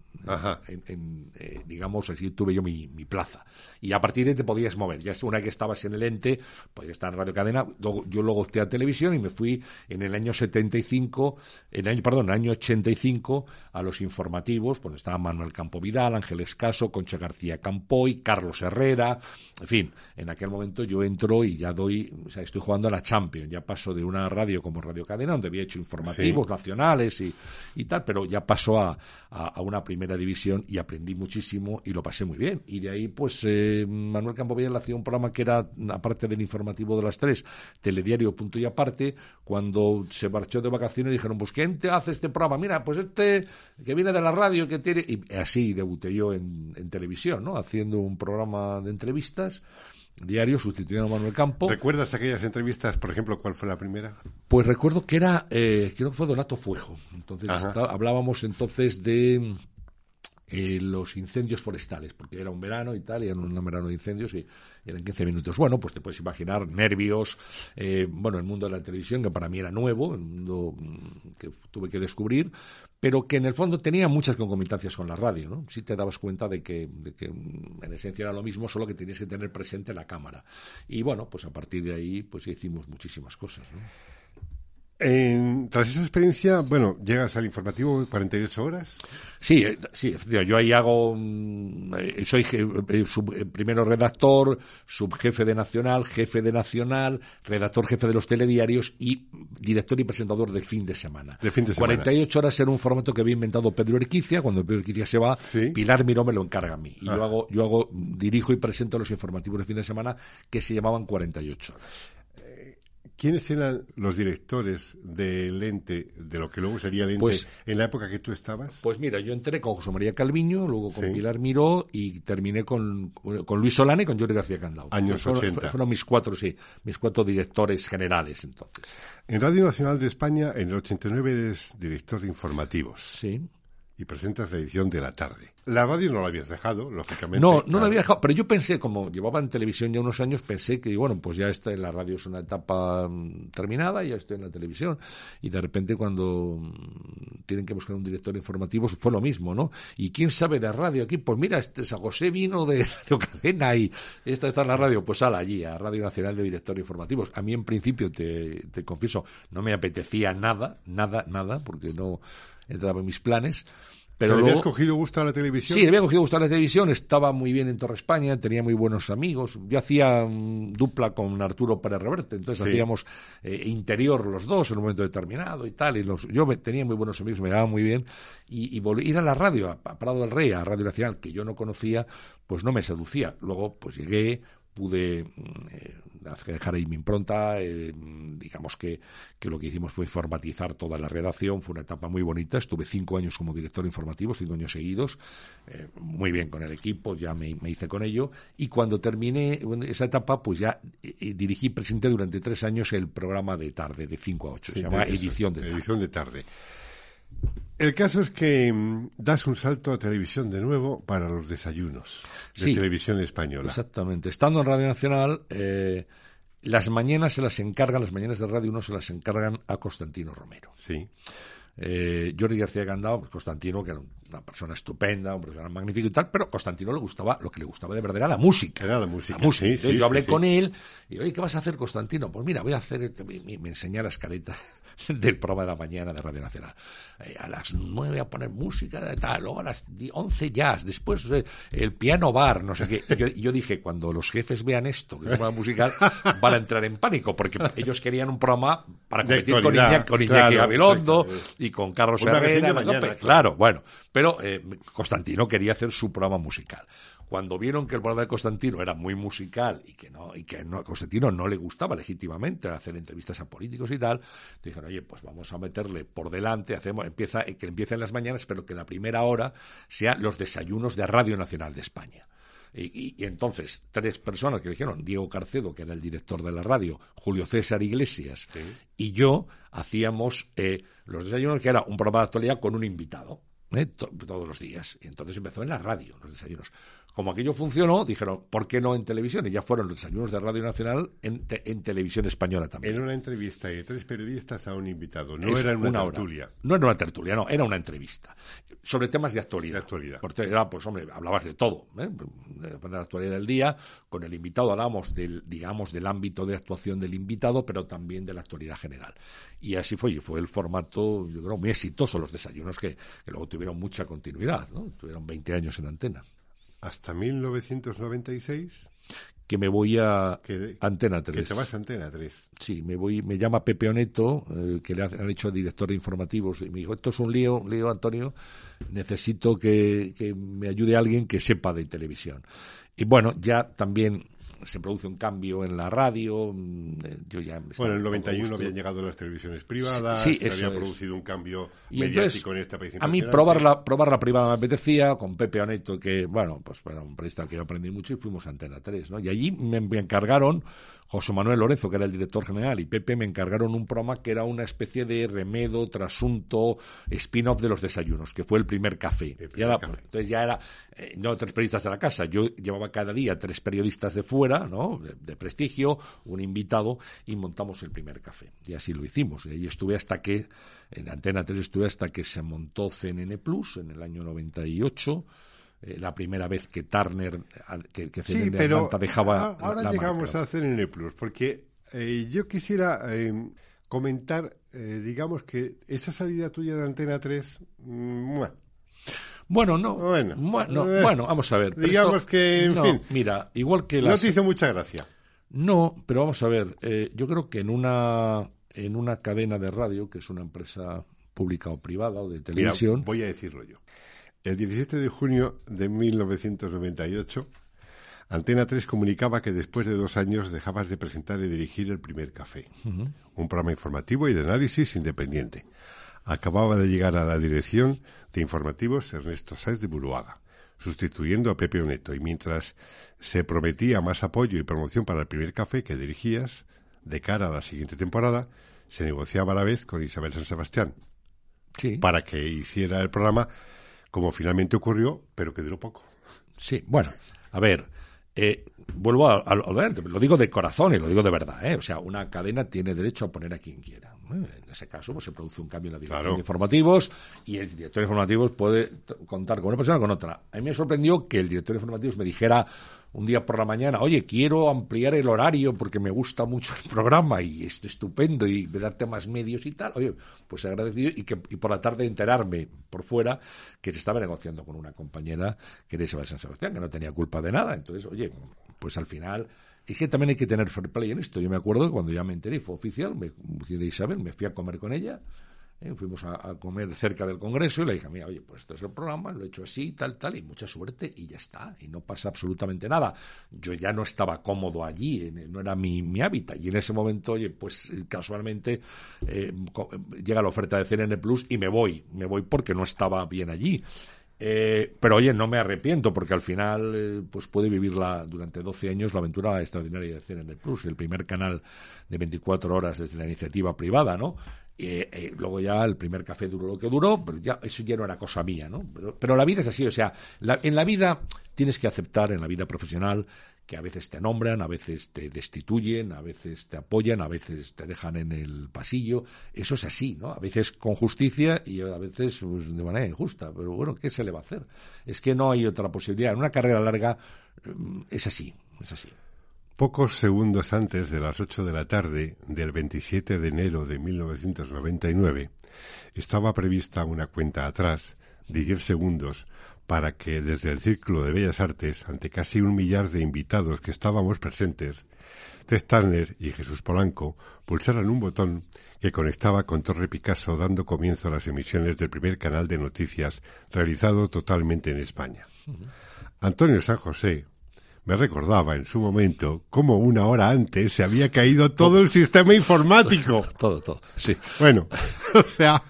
en, en, eh, digamos, así tuve yo mi, mi plaza. Y a partir de ahí te podías mover. Ya una que estabas en el ente, podías estar en Radio Cadena. Luego- yo luego opté a televisión y me fui en el año 75, en el año, perdón, en el año 85 a los informativos, pues estaba Manuel Campo Vidal, Ángeles Caso, Concha García Campoy, Carlos Herrera, en fin, en aquel momento yo entro y ya doy, o sea, estoy jugando a la Champions, ya paso de una radio como Radio Cadena, donde había hecho informativos nacionales y, y tal, pero ya paso a, a, a una primera división y aprendí muchísimo y lo pasé muy bien. Y de ahí, pues, eh, Manuel Campovidal hacía un programa que era, aparte del informativo de las tres, telediario punto y aparte, cuando se marchó de vacaciones dijeron, pues, ¿quién te hace este programa? Mira, pues este que viene de la radio, que tiene... Y así debuté yo en, en televisión, ¿no? Haciendo un programa de entrevistas diario sustituyendo a Manuel Campo. ¿Recuerdas aquellas entrevistas, por ejemplo, cuál fue la primera? Pues recuerdo que era, eh, creo que fue Donato Fuejo. Entonces está- hablábamos entonces de eh, los incendios forestales, porque era un verano y tal, y era un verano de incendios y eran 15 minutos. Bueno, pues te puedes imaginar nervios, eh, bueno, el mundo de la televisión, que para mí era nuevo, el mundo mm, que tuve que descubrir, pero que en el fondo tenía muchas concomitancias con la radio, ¿no? Sí te dabas cuenta de que, de que mm, en esencia era lo mismo, solo que tenías que tener presente la cámara. Y bueno, pues a partir de ahí, pues hicimos muchísimas cosas, ¿no? En- tras esa experiencia, bueno, llegas al informativo 48 horas. Sí, eh, sí, yo ahí hago, mm, eh, soy eh, sub- primero redactor, subjefe de Nacional, jefe de Nacional, redactor jefe de los telediarios y director y presentador de fin de semana. De fin de semana. 48 horas era un formato que había inventado Pedro Erquicia, cuando Pedro Erquicia se va, Sí. Pilar Miró me lo encarga a mí. Y Ah. yo hago, yo hago, dirijo y presento los informativos de fin de semana que se llamaban 48 horas. ¿Quiénes eran los directores del ente, de lo que luego sería el ente, Pues- en la época que tú estabas? Pues mira, yo entré con José María Calviño, luego con Sí. Pilar Miró y terminé con, con Luis Solana y con Jordi García Candao. Años fueron, 80. Fueron mis cuatro, sí, mis cuatro directores generales entonces. En Radio Nacional de España, en el 89 eres director de informativos Sí. Y presentas la edición de la tarde. La radio no la habías dejado, lógicamente. No, no claro. la había dejado, pero yo pensé, como llevaba en televisión ya unos años, pensé que, bueno, pues ya está en la radio es una etapa mm, terminada, ya estoy en la televisión, y de repente cuando mm, tienen que buscar un director informativo fue lo mismo, ¿no? Y quién sabe de radio aquí, pues mira, este San José vino de Radio Cadena y esta está en la radio, pues sala allí, a Radio Nacional de Director Informativos. A mí en principio, te, te confieso, no me apetecía nada, nada, nada, porque no entraba en mis planes. Pero ¿Te luego, habías cogido gusto a la televisión? Sí, le había cogido gusto a la televisión, estaba muy bien en Torre España, tenía muy buenos amigos. Yo hacía mm, dupla con Arturo Pérez Reverte, entonces Sí. hacíamos eh, interior los dos en un momento determinado y tal. Y los, yo me- tenía muy buenos amigos, me daba muy bien. Y, y volver ir a la radio, a, a Prado del Rey, a Radio Nacional, que yo no conocía, pues no me seducía. Luego, pues llegué, pude mm, eh, dejar ahí mi impronta, eh, digamos que, que lo que hicimos fue informatizar toda la redacción, fue una etapa muy bonita, estuve cinco años como director informativo, cinco años seguidos, eh, muy bien con el equipo, ya me, me hice con ello, y cuando terminé esa etapa, pues ya eh, eh, dirigí, presenté durante tres años el programa de tarde, de 5 a 8, se llama Edición de Tarde. Edición de tarde. El caso es que mm, das un salto a televisión de nuevo para los desayunos de Sí. televisión española. Exactamente. Estando en Radio Nacional, eh, las mañanas se las encargan, las mañanas de Radio 1 se las encargan a Constantino Romero. Sí. Eh, Jordi García Gandao, pues Constantino, que era una persona estupenda, un persona magnífico y tal, pero Constantino le gustaba, lo que le gustaba de verdad era la música. Era la música, La música. sí, Entonces sí, yo hablé sí, sí. con él y, oye, ¿qué vas a hacer, Constantino? Pues mira, voy a hacer, me, me- me enseñé la escaleta del programa de la mañana de Radio Nacional. Eh, a las nueve a poner música, de tal, luego a las once jazz, después eh, el piano bar, no sé qué. Y yo, dije, cuando los jefes vean esto, que es un programa musical, van a entrar en pánico, porque ellos querían un programa para competir con, Iñaki, con Iñaki claro, Gabilondo y con Carlos magazine Herrera. claro, bueno, pero eh, Constantino quería hacer su programa musical. Cuando vieron que el programa de Constantino era muy musical y que no y que no, a Constantino no le gustaba legítimamente hacer entrevistas a políticos y tal, dijeron, oye, pues vamos a meterle por delante, hacemos, empieza, que empiece en las mañanas, pero que la primera hora sea los desayunos de Radio Nacional de España. Y, y- y entonces, tres personas que dijeron, Diego Carcedo, que era el director de la radio, Julio César Iglesias, y yo hacíamos eh, los desayunos, que era un programa de actualidad con un invitado, ¿eh? to- todos los días. Y entonces empezó en la radio, los desayunos. Como aquello funcionó, dijeron, ¿por qué no en televisión? Y ya fueron los desayunos de Radio Nacional en, te- en televisión española también. Era una entrevista de tres periodistas a un invitado, no era una, hora. tertulia. No era una tertulia, no, era una entrevista. Sobre temas de actualidad. De actualidad. Porque era, pues hombre, hablabas de todo, ¿eh? de la actualidad del día. Con el invitado hablábamos del, digamos, del ámbito de actuación del invitado, pero también de la actualidad general. Y así fue, y fue el formato, yo creo, muy exitoso, los desayunos que, que luego tuvieron mucha continuidad, ¿no? Tuvieron 20 años en antena. Hasta 1996, Que me voy a que, Antena que 3. te vas a Antena 3. Sí, me voy, me llama Pepe Oneto, eh, que le han hecho director de informativos, y me dijo, esto es un lío, lío, Antonio, necesito que, que me ayude alguien que sepa de televisión. Y bueno, ya también se produce un cambio en la radio, mm, eh, yo ya... Bueno, en el estaba un poco 91 gusto. habían llegado las televisiones privadas, Sí, se había es. producido un cambio Y mediático entonces, en este país. A mí probar la, probar la privada me apetecía, con Pepe Oneto, que, bueno, pues era un periodista que yo aprendí mucho y fuimos a Antena 3, ¿no? Y allí me, me encargaron, José Manuel Lorenzo, que era el director general, y Pepe me encargaron un programa que era una especie de remedo, trasunto, spin-off de los desayunos, que fue el primer café. El Y primer era- café. entonces ya era, eh, no tres periodistas de la casa, yo llevaba cada día tres periodistas de fuera, ¿no? De, de prestigio, un invitado, y montamos el primer café. Y así lo hicimos. Y ahí estuve hasta que, en Antena 3 estuve hasta que se montó CNN Plus en el año 98. Eh, la primera vez que Turner, que, que Sí, pero Atlanta dejaba a- ahora la llegamos marca. a CNN Plus, porque eh, yo quisiera eh, comentar, eh, digamos que esa salida tuya de Antena 3, mm. Bueno, no. Bueno, Bueno, bueno, vamos a ver. digamos esto- que, en no, fin. Mira, igual que no las... te hizo mucha gracia. No, pero vamos a ver. eh, yo creo que en una, en una cadena de radio, que es una empresa pública o privada o de Mira, televisión, voy a decirlo yo. El 17 de junio de 1998, Antena 3 comunicaba que después de dos años dejabas de presentar y dirigir el primer café, un programa informativo y de análisis independiente. Acababa de llegar a la dirección de informativos Ernesto Sáez de Buruaga, sustituyendo a Pepe Oneto, y mientras se prometía más apoyo y promoción para el primer café que dirigías, de cara a la siguiente temporada, se negociaba a la vez con Isabel San Sebastián para que hiciera el programa como finalmente ocurrió, pero que duró poco. Sí, bueno, a ver, eh, vuelvo a, lo digo de corazón y lo digo de verdad, ¿eh? o sea, una cadena tiene derecho a poner a quien quiera. En ese caso, pues se produce un cambio en la dirección de informativos y el director de informativos puede contar con una persona o con otra. A mí me sorprendió que el director de informativos me dijera un día por la mañana, oye, quiero ampliar el horario porque me gusta mucho el programa y es estupendo y darte más medios y tal. Oye, pues agradecido y que y por la tarde enterarme por fuera que se estaba negociando con una compañera que era Isabel San Sebastián, que no tenía culpa de nada. Entonces, oye, pues al final y que también hay que tener fair play en esto. Yo me acuerdo que cuando ya me enteré, fue oficial, me de Isabel, me fui a comer con ella ¿eh? fuimos a, comer cerca del Congreso y le dije, mira, oye, pues esto es el programa, lo he hecho así, tal, tal, y mucha suerte y ya está, y no pasa absolutamente nada. Yo ya no estaba cómodo allí, no era mi, mi hábitat, y en ese momento, oye, pues casualmente eh, llega la oferta de CNN Plus y me voy, me voy porque no estaba bien allí. Eh, pero oye, no me arrepiento porque al final pues puede vivirla durante 12 años la aventura extraordinaria de CNN Plus, el primer canal de 24 horas desde la iniciativa privada, ¿no? Eh, eh, luego ya el primer café duró lo que duró, pero ya eso ya no era cosa mía, ¿no? Pero, la vida es así, o sea, en la vida tienes que aceptar, en la vida profesional, que a veces te nombran, a veces te destituyen, a veces te apoyan, a veces te dejan en el pasillo. Eso es así, ¿no? A veces con justicia y a veces pues, de manera injusta. Pero bueno, ¿qué se le va a hacer? Es que no hay otra posibilidad. En una carrera larga mm, es así, es así. Pocos segundos antes de las ocho de la tarde del 27 de enero de 1999, estaba prevista una cuenta atrás de diez segundos para que desde el Círculo de Bellas Artes, ante casi un millar de invitados que estábamos presentes, Ted Turner y Jesús Polanco pulsaran un botón que conectaba con Torre Picasso dando comienzo a las emisiones del primer canal de noticias realizado totalmente en España. Antonio San José, me recordaba en su momento cómo una hora antes se había caído todo el sistema informático. Todo, todo, sí. Bueno, o sea,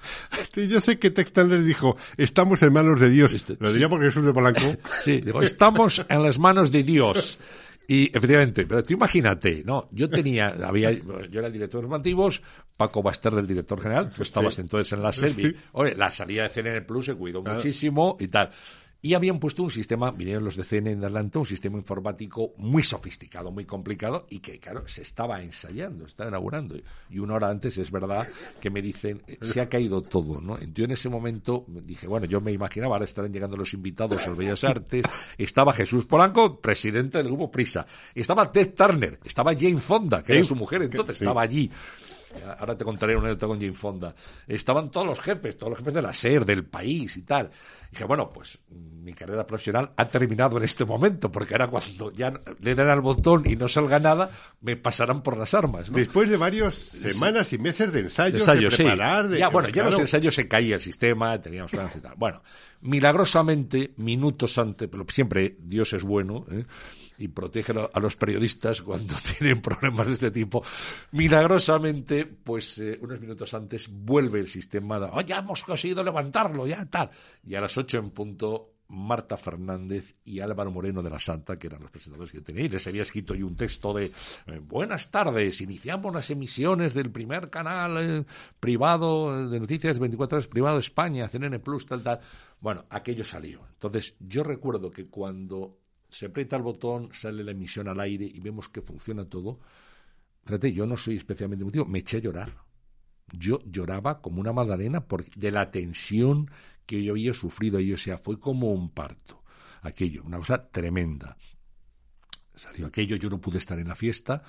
yo sé que les dijo, estamos en manos de Dios. Este, Lo diría porque Jesús de Polanco. Sí, digo, estamos en las manos de Dios. Y efectivamente, pero tú imagínate, ¿no? Yo tenía, había, yo era el director de informativos, Paco Baster del director general, tú estabas entonces en la serie. Oye, la salida de CNN Plus se cuidó muchísimo y tal. Y habían puesto un sistema, vinieron los de CN en adelante, un sistema informático muy sofisticado, muy complicado y que, claro, se estaba ensayando, estaba inaugurando. Y una hora antes es verdad que me dicen, eh, se ha caído todo, ¿no? Yo en ese momento dije, bueno, yo me imaginaba, ahora estarán llegando los invitados a los Bellas Artes, estaba Jesús Polanco, presidente del grupo Prisa, estaba Ted Turner, estaba Jane Fonda, que era su mujer entonces, estaba allí. Ahora te contaré una anécdota con Jane Fonda. Estaban todos los jefes, todos los jefes de la SER, del país y tal. Y dije, bueno, pues mi carrera profesional ha terminado en este momento, porque ahora cuando ya le den al botón y no salga nada, me pasarán por las armas. Después de varias semanas y meses de ensayos, de, preparar... ya, bueno, ya los ensayos se caía el sistema, teníamos planes y tal. Bueno, milagrosamente, minutos antes, pero siempre Dios es bueno, ¿eh? Y protege a los periodistas cuando tienen problemas de este tipo. Milagrosamente, pues eh, unos minutos antes vuelve el sistema, oh, ya hemos conseguido levantarlo, ya tal. Y a las ocho en punto Marta Fernández y Álvaro Moreno de la Santa, que eran los presentadores que tenía, y les había escrito yo un texto de eh, Buenas tardes, iniciamos las emisiones del primer canal eh, privado de noticias 24 horas privado de España, CNN Plus, tal, tal. Bueno, aquello salió. Entonces, yo recuerdo que cuando se aprieta el botón, sale la emisión al aire y vemos que funciona todo. Fíjate, yo no soy especialmente emotivo, me eché a llorar. Yo lloraba como una magdalena por, de la tensión que yo había sufrido ahí, o sea, fue como un parto. Aquello, una cosa tremenda. Salió aquello, yo no pude estar en la fiesta,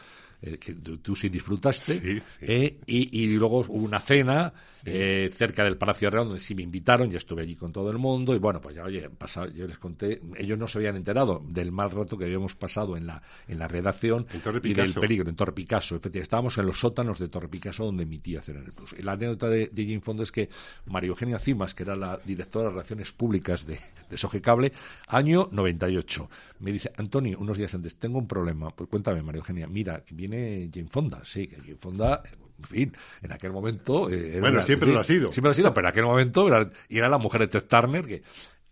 eh, que tú, sí disfrutaste, eh, y, y, luego hubo una cena eh, cerca del Palacio Real donde sí me invitaron, y estuve allí con todo el mundo, y bueno, pues ya, oye, pasado, yo les conté, ellos no se habían enterado del mal rato que habíamos pasado en la, en la redacción y del peligro, en Torre Picasso, efectivamente, estábamos en los sótanos de Torre Picasso donde emitía el Plus. Y la anécdota de, de Jane Fonda es que María Eugenia Cimas, que era la directora de Relaciones Públicas de, de Sogecable, año 98, me dice, Antonio, unos días antes, tengo un problema, pues cuéntame, María Eugenia, mira, que viene Jane Fonda, sí, que Jane Fonda, en fin, en aquel momento... Eh, bueno, siempre lo ha sido. Siempre lo ha sido, pero en aquel momento era, y era la mujer de Ted Turner, que,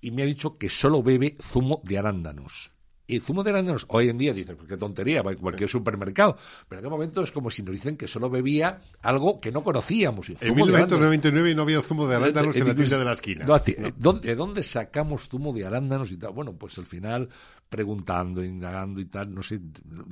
y me ha dicho que solo bebe zumo de arándanos. Y zumo de arándanos, hoy en día dicen, pues qué tontería, va a cualquier supermercado. Pero en aquel momento es como si nos dicen que solo bebía algo que no conocíamos. En 1999 no había zumo de arándanos en la tienda de la esquina. ¿De dónde sacamos zumo de arándanos y tal? Bueno, pues al final preguntando, indagando y tal, no sé,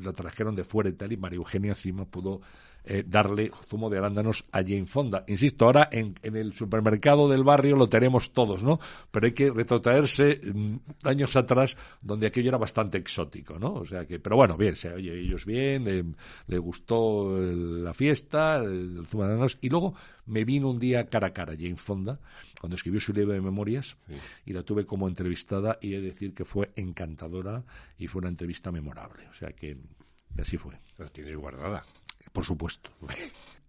la trajeron de fuera y tal, y María Eugenia encima pudo eh, darle zumo de arándanos a Jane Fonda. Insisto, ahora en, el supermercado del barrio lo tenemos todos, ¿no? Pero hay que retrotraerse mm, años atrás donde aquello era bastante exótico, ¿no? O sea que, pero bueno, bien, se oye ellos bien, le, gustó la fiesta, el, zumo de arándanos, y luego me vino un día cara a cara Jane Fonda, cuando escribió su libro de memorias, y la tuve como entrevistada, y he de decir que fue encantadora y fue una entrevista memorable. O sea que así fue. La tiene guardada por supuesto.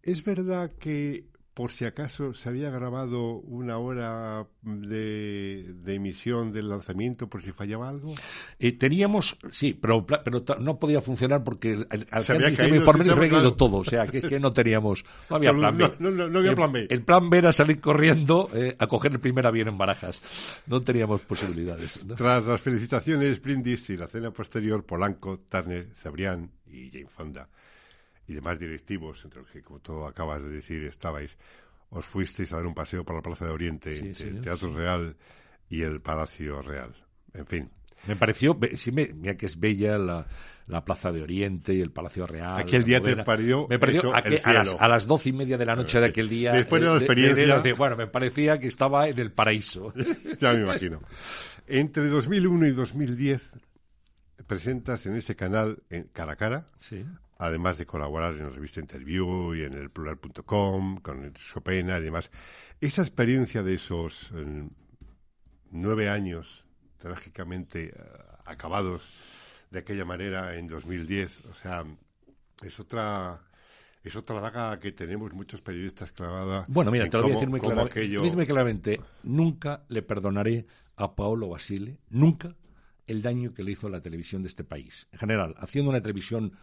¿Es verdad que por si acaso se había grabado una hora de, emisión del lanzamiento por si fallaba algo? Eh, teníamos, sí, pero, pero no podía funcionar porque al se había caído, informe se había caído todo, o sea, que, que no teníamos, no había plan B. No, había plan B. El, plan B era salir corriendo eh, a coger el primer avión en Barajas. No teníamos posibilidades. Tras las felicitaciones, brindis y la cena posterior, Polanco, Turner, Cebrián y Jane Fonda y demás directivos, entre los que, como tú acabas de decir, estabais, os fuisteis a dar un paseo por la Plaza de Oriente, el Teatro Real y el Palacio Real. En fin. Me pareció, sí, me, mira que es bella la, la, Plaza de Oriente y el Palacio Real. Aquel día te parió. Me pareció a, las, a, las, doce y media de la noche de aquel día. Después de la experiencia. bueno, me parecía que estaba en el paraíso. ya me imagino. Entre 2001 y 2010 presentas en ese canal, en Cara a Cara, sí además de colaborar en la revista Interview y en el plural.com, con el Chopin y demás. Esa experiencia de esos eh, nueve años trágicamente eh, acabados de aquella manera en 2010, o sea, es otra es otra daga que tenemos muchos periodistas clavada. Bueno, mira, te lo voy a decir muy, muy claramente. Nunca le perdonaré a Paolo Basile, nunca, el daño que le hizo a la televisión de este país. En general, haciendo una televisión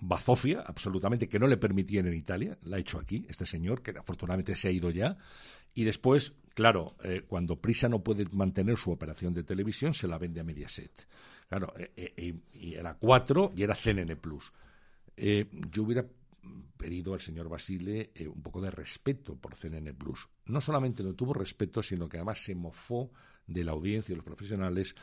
bazofia, absolutamente, que no le permitían en Italia, la ha hecho aquí, este señor, que afortunadamente se ha ido ya, y después, claro, eh, cuando Prisa no puede mantener su operación de televisión, se la vende a Mediaset. Claro, eh, eh, y era cuatro y era CNN Plus. yo hubiera pedido al señor Basile un poco de respeto por CNN Plus. No solamente no tuvo respeto, sino que además se mofó de la audiencia y los profesionales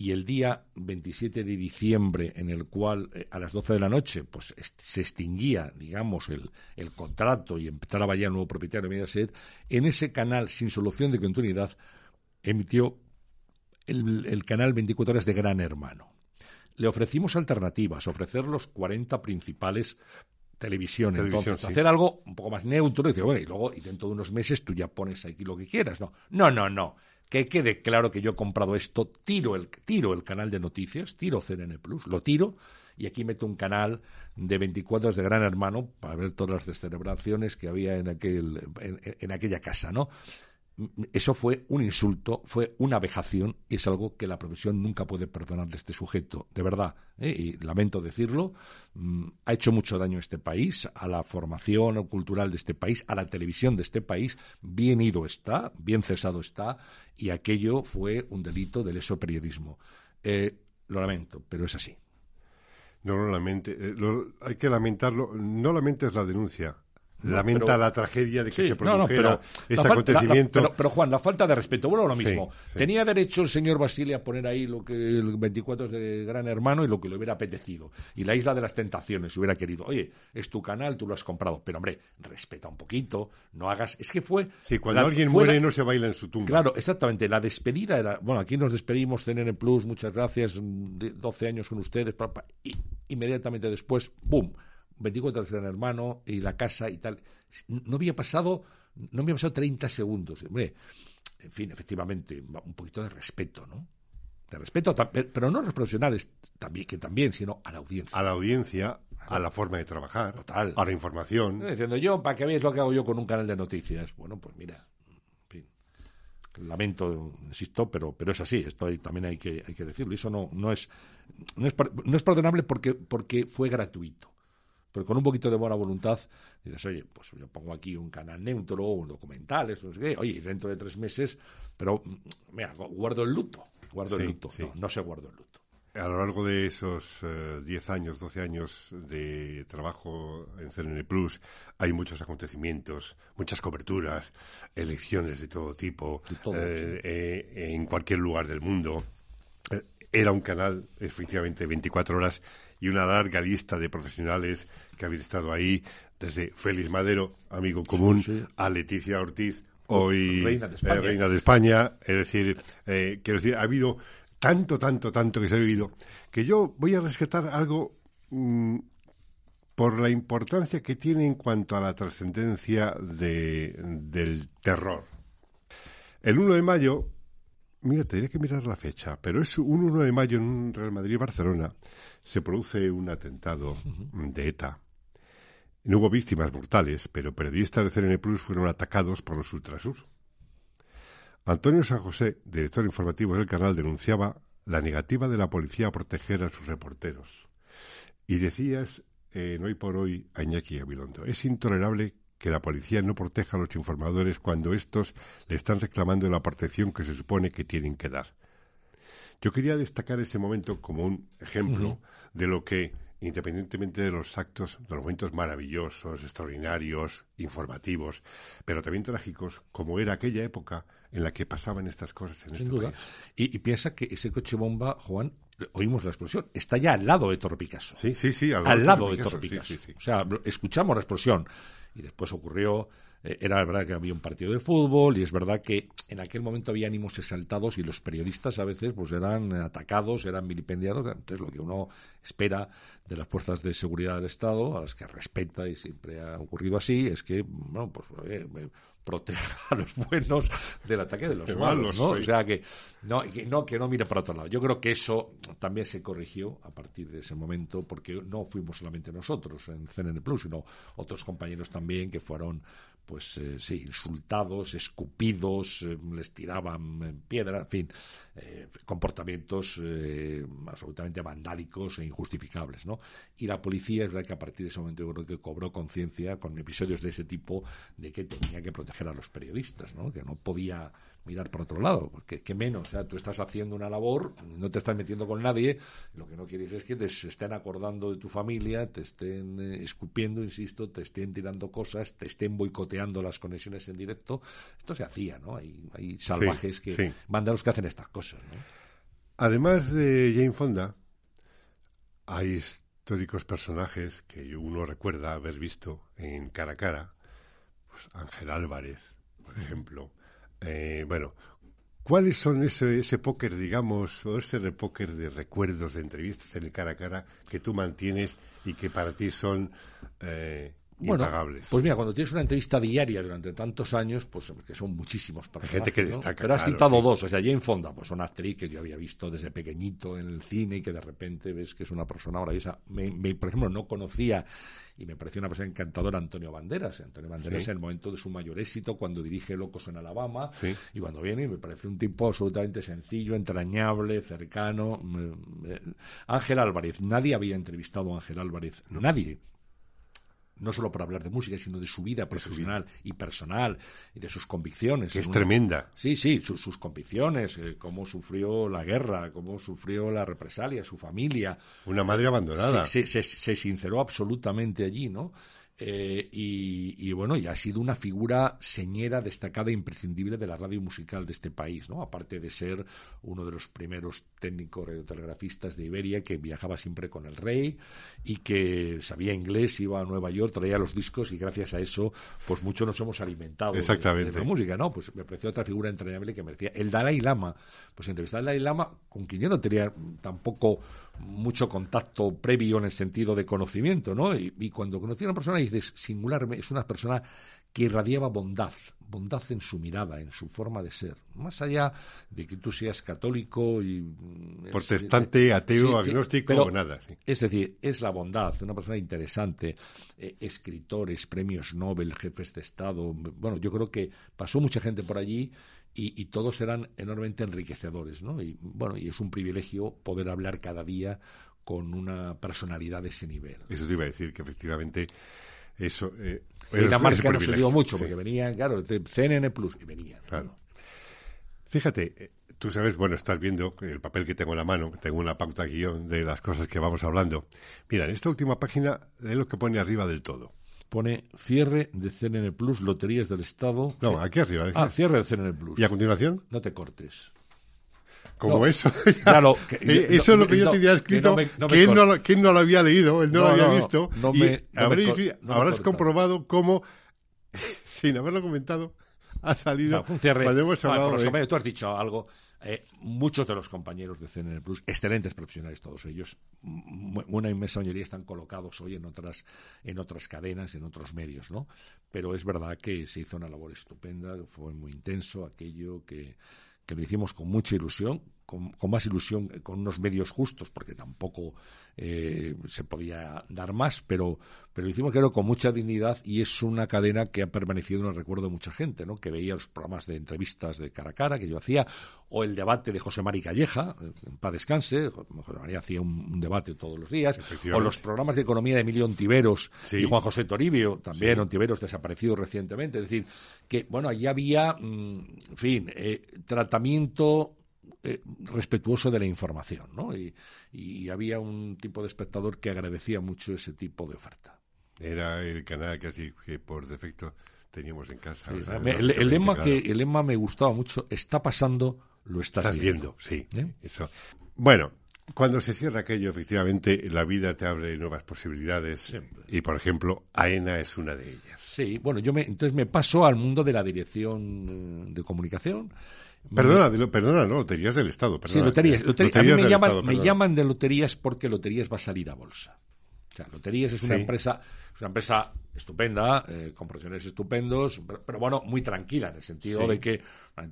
y el día 27 de diciembre, en el cual eh, a las 12 de la noche pues se extinguía, digamos, el, el contrato y entraba ya el nuevo propietario de Mediaset, en ese canal sin solución de continuidad emitió el, el canal 24 horas de Gran Hermano. Le ofrecimos alternativas, ofrecer los 40 principales televisiones. Entonces, hacer algo un poco más neutro y, decir, bueno, y luego, y dentro de unos meses tú ya pones aquí lo que quieras. No, no, no, no que quede claro que yo he comprado esto, tiro el, tiro el canal de noticias, tiro CNN Plus, lo tiro y aquí meto un canal de 24 horas de Gran Hermano para ver todas las descelebraciones que había en, aquel, en aquella casa, ¿no? Eso fue un insulto, fue una vejación y es algo que la profesión nunca puede perdonar de este sujeto, de verdad. ¿eh? Y lamento decirlo, mm, ha hecho mucho daño a este país, a la formación cultural de este país, a la televisión de este país. Bien ido está, bien cesado está y aquello fue un delito del eso periodismo. Eh, lo lamento, pero es así. No lo lamente, eh, hay que lamentarlo. No lamentes la denuncia, lamenta la tragedia de que se produjera este acontecimiento. pero, Juan, la falta de respeto, bueno, lo mismo. Tenía derecho el señor Basile a poner ahí lo que el 24 es de Gran Hermano y lo que le hubiera apetecido. Y la Isla de las Tentaciones hubiera querido. Oye, es tu canal, tú lo has comprado. Pero, hombre, respeta un poquito, no hagas... Es que fue... Sí, cuando alguien muere no se baila en su tumba. Claro, exactamente. La despedida era... Bueno, aquí nos despedimos, CNN Plus, muchas gracias, 12 años con ustedes. Y inmediatamente después, ¡bum! 24 horas Gran Hermano y la casa y tal. No había pasado, no había pasado 30 segundos. Hombre, en fin, efectivamente, un poquito de respeto, ¿no? De respeto, pero no a los profesionales, también, que también, sino a la audiencia. A la audiencia, a la forma de trabajar, Total. a la información. Diciendo yo, para que veáis lo que hago yo con un canal de noticias. Bueno, pues mira, en fin. Lamento, insisto, pero, pero es así, esto también hay que, hay que decirlo. Y eso no, no, es, no, es, no es perdonable porque, porque fue gratuito. Pero con un poquito de buena voluntad dices, oye, pues yo pongo aquí un canal neutro, un documental, eso no sé qué, oye, dentro de tres meses, pero mira, guardo el luto, guardo el luto, no, no se guardo el luto. A lo largo de esos 10 eh, años, 12 años de trabajo en CNN Plus, hay muchos acontecimientos, muchas coberturas, elecciones de todo tipo, eh, eh, en cualquier lugar del mundo. Era un canal, efectivamente, 24 horas y una larga lista de profesionales que habéis estado ahí, desde Félix Madero, amigo común, a Leticia Ortiz, hoy reina de España. Es decir, eh, quiero decir, ha habido tanto, tanto, tanto que se ha vivido, que yo voy a rescatar algo mm, por la importancia que tiene en cuanto a la trascendencia de, del terror. El 1 de mayo Mira, tendría que mirar la fecha, pero es un 1 de mayo en Real Madrid-Barcelona. Se produce un atentado de ETA. No hubo víctimas mortales, pero periodistas de CNN Plus fueron atacados por los Ultrasur. Antonio San José, director informativo del canal, denunciaba la negativa de la policía a proteger a sus reporteros. Y decías, no hoy por hoy, a Iñaki Abilondo, es intolerable que la policía no proteja a los informadores cuando estos le están reclamando la protección que se supone que tienen que dar. Yo quería destacar ese momento como un ejemplo de lo que, independientemente de los actos, de los momentos maravillosos, extraordinarios, informativos, pero también trágicos, como era aquella época en la que pasaban estas cosas en Sin este duda. Y, piensa que ese coche bomba, Juan, oímos la explosión, está ya al lado de Torre Picasso. Sí, sí, sí. Al lado, de Torre Picasso. o sea, escuchamos la explosión y después ocurrió eh, era verdad que había un partido de fútbol y es verdad que en aquel momento había ánimos exaltados y los periodistas a veces pues eran atacados, eran vilipendiados. Entonces lo que uno espera de las fuerzas de seguridad del Estado, a las que respeta y siempre ha ocurrido así, es que bueno pues eh, proteja a los buenos del ataque de los malos, ¿no? O sea que no, que no que no mire para otro lado. Yo creo que eso también se corrigió a partir de ese momento porque no fuimos solamente nosotros en CNN Plus, sino otros compañeros también que fueron pues eh, sí, insultados, escupidos, eh, les tiraban piedra, en fin, eh, comportamientos absolutamente vandálicos e injustificables, ¿no? Y la policía es la que a partir de ese momento yo creo que cobró conciencia con episodios de ese tipo de que tenía que proteger a los periodistas, ¿no? Que no podía mirar por otro lado, porque que menos, o sea, tú estás haciendo una labor, no te estás metiendo con nadie, lo que no quieres es que te estén acordando de tu familia, te estén eh, escupiendo, insisto, te estén tirando cosas, te estén boicoteando las conexiones en directo. Esto se hacía, ¿no? Hay, hay salvajes que mandan los que hacen estas cosas, ¿no? Además de Jane Fonda, hay históricos personajes que uno recuerda haber visto en cara a cara, pues Ángel Álvarez, por ejemplo, eh, bueno, ¿cuáles son ese, ese póker, digamos, o ese de póker de recuerdos de entrevistas en el cara a cara que tú mantienes y que para ti son eh, bueno, Pues mira, cuando tienes una entrevista diaria durante tantos años, pues que son muchísimos personajes. Gente que destaca. Pero has citado dos, o sea, Jane Fonda, pues una actriz que yo había visto desde pequeñito en el cine y que de repente ves que es una persona maravillosa. Me, por ejemplo, no conocía y me pareció una persona encantadora Antonio Banderas. Antonio Banderas en el momento de su mayor éxito, cuando dirige Locos en Alabama, y cuando viene, me parece un tipo absolutamente sencillo, entrañable, cercano. Ángel Álvarez, nadie había entrevistado a Ángel Álvarez, nadie no solo para hablar de música, sino de su vida profesional y personal y de sus convicciones. es tremenda. Sí, sí, sus convicciones, eh, cómo sufrió la guerra, cómo sufrió la represalia, su familia. Una madre abandonada. Sí, se, se, sinceró absolutamente allí, ¿no? Eh, y, bueno, y ha sido una figura señera, destacada e imprescindible de la radio musical de este país, ¿no? Aparte de ser uno de los primeros técnicos radiotelegrafistas de Iberia que viajaba siempre con el rey y que sabía inglés, iba a Nueva York, traía los discos y gracias a eso, pues mucho nos hemos alimentado Exactamente. De, la música, ¿no? Pues me pareció otra figura entrañable que merecía. El Dalai Lama, pues entrevistar al Dalai Lama, con quien yo no tenía tampoco mucho contacto previo en el sentido de conocimiento, ¿no? Y, cuando conocí a una persona, dices, singularmente, es una persona que irradiaba bondad, bondad en su mirada, en su forma de ser, más allá de que tú seas católico y... Mm, Protestante, ateo, agnóstico o nada. Es decir, es la bondad, una persona interesante, eh, escritores, premios Nobel, jefes de Estado, bueno, yo creo que pasó mucha gente por allí y, todos eran enormemente enriquecedores, ¿no? Y bueno, y es un privilegio poder hablar cada día con una personalidad de ese nivel. Eso te iba a decir, que efectivamente eso... Eh, y la marca no se dio mucho, porque venían, claro, CNN Plus, y venían. Claro. Fíjate, eh, tú sabes, bueno, estás viendo el papel que tengo en la mano, tengo una pauta guion de las cosas que vamos hablando. Mira, en esta última página es lo que pone arriba del todo pone cierre de CNN Plus, Loterías del Estado. No, aquí arriba. Ah, cierre de CNN Plus. ¿Y a continuación? No te cortes. Como eso. Eh, eso es lo que yo tenía escrito. Que, él no, lo había leído, él no, lo había visto. y habrás comprobado cómo, sin haberlo comentado, ha salido. un cierre. Tú has dicho algo eh, muchos de los compañeros de CNN Plus, excelentes profesionales todos ellos, una inmensa mayoría están colocados hoy en otras, en otras cadenas, en otros medios, ¿no? Pero es verdad que se hizo una labor estupenda, fue muy intenso aquello que, que lo hicimos con mucha ilusión, con, más ilusión, con unos medios justos, porque tampoco eh, se podía dar más, pero, pero lo hicimos, creo, con mucha dignidad y es una cadena que ha permanecido en el recuerdo de mucha gente, ¿no? que veía los programas de entrevistas de cara a cara que yo hacía, o el debate de José María Calleja, en paz descanse, José María hacía un, debate todos los días, o los programas de economía de Emilio Ontiveros y Juan José Toribio, también Ontiveros desaparecido recientemente, es decir, que, bueno, allí había, mm, en fin, eh, tratamiento eh, respetuoso de la información, ¿no? Y, había un tipo de espectador que agradecía mucho ese tipo de oferta. Era el canal que, que por defecto teníamos en casa. el, lema que el lema me gustaba mucho. Está pasando, lo estás, viendo. Sí, ¿Eh? eso. Bueno, cuando se cierra aquello, efectivamente, la vida te abre nuevas posibilidades. Y, por ejemplo, AENA es una de ellas. Sí, bueno, yo me, entonces me paso al mundo de la dirección de comunicación Perdona, perdona, no, loterías del Estado. Sí, loterías. a mí me, llaman, me llaman de loterías porque loterías va a salir a bolsa. O sea, loterías es una empresa, es una empresa estupenda, eh, con profesionales estupendos, pero, bueno, muy tranquila en el sentido de que,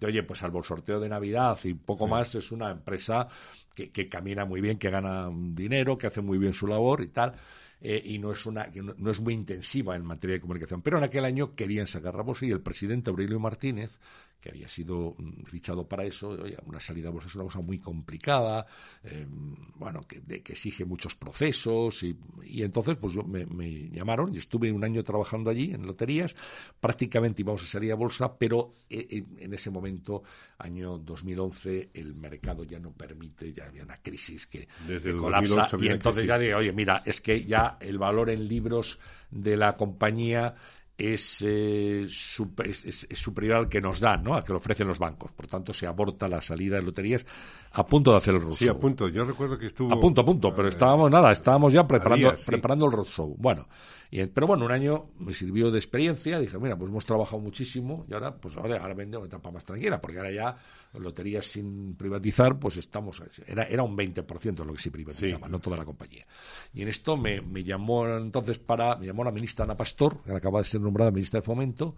oye, pues salvo el sorteo de Navidad y poco más, es una empresa que, que camina muy bien, que gana dinero, que hace muy bien su labor y tal. Eh, y no es, una, no, es muy intensiva en materia de comunicación. Pero en aquel año querían sacar a bolsa y el presidente Aurelio Martínez, que había sido mm, fichado para eso, oye, una salida a bolsa es una cosa muy complicada, eh, bueno, que, que, exige muchos procesos y, y entonces pues me, me, llamaron y estuve un año trabajando allí en loterías, prácticamente íbamos a salir a bolsa, pero eh, en, ese momento, año 2011, el mercado ya no permite, ya había una crisis que, Desde colapsa y entonces ya dije, oye, mira, es que ya el valor en libros de la compañía es, eh, superior al que nos dan, ¿no? Al que lo ofrecen los bancos. Por tanto, se aborta la salida de loterías a punto de hacer el roadshow. Sí, a punto. Yo recuerdo que estuvo... A punto, a punto. Pero estábamos, nada, estábamos ya preparando, preparando el roadshow. Bueno, pero bueno, un año me sirvió de experiencia. Dije, mira, pues hemos trabajado muchísimo y ahora, pues ahora, ahora vendemos una etapa más tranquila, porque ahora ya loterías sin privatizar, pues estamos, era, era un 20% lo que se privatizaba, no toda la compañía. Y en esto me, me llamó entonces para, me llamó la ministra Ana Pastor, que acaba de ser nombrada ministra de Fomento,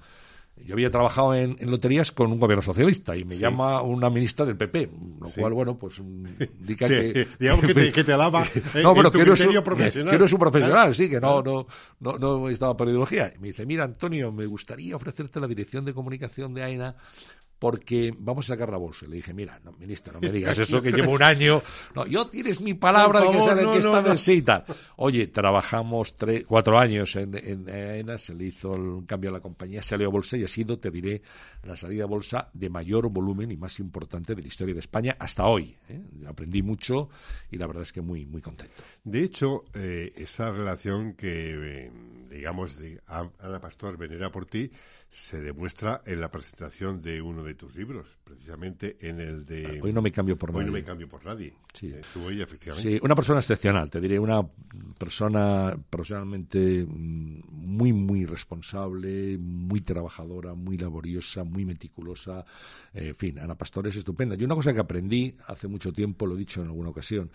yo había trabajado en, loterías con un gobierno socialista y me llama una ministra del PP, lo cual, bueno, pues indica que... Digamos que te, que te alaba no, pero que eres, un, profesional. que un profesional, sí, que no, no, no, no estaba por ideología. Y me dice, mira, Antonio, me gustaría ofrecerte la dirección de comunicación de AENA porque vamos a sacar la bolsa. le dije, mira, no, ministra, no me digas eso, que llevo un año. No, yo tienes mi palabra de que sabe que está necesita. Oye, trabajamos tres, cuatro años en, en ENA, se le hizo un cambio a la compañía, salió a bolsa y ha sido, te diré, la salida a bolsa de mayor volumen y más importante de la historia de España hasta hoy. ¿eh? Aprendí mucho y la verdad es que muy, muy contento. De hecho, eh, esa relación que, eh, digamos, de Ana Pastor venera por ti, se demuestra en la presentación de uno de tus libros, precisamente en el de... Hoy no me cambio por nadie. Hoy no me cambio por nadie. Sí. Estuvo ella, efectivamente. Sí, una persona excepcional, te diré, una persona profesionalmente mm, muy, muy responsable, muy trabajadora, muy laboriosa, muy meticulosa. en fin, Ana Pastor es estupenda. Y una cosa que aprendí hace mucho tiempo, lo he dicho en alguna ocasión,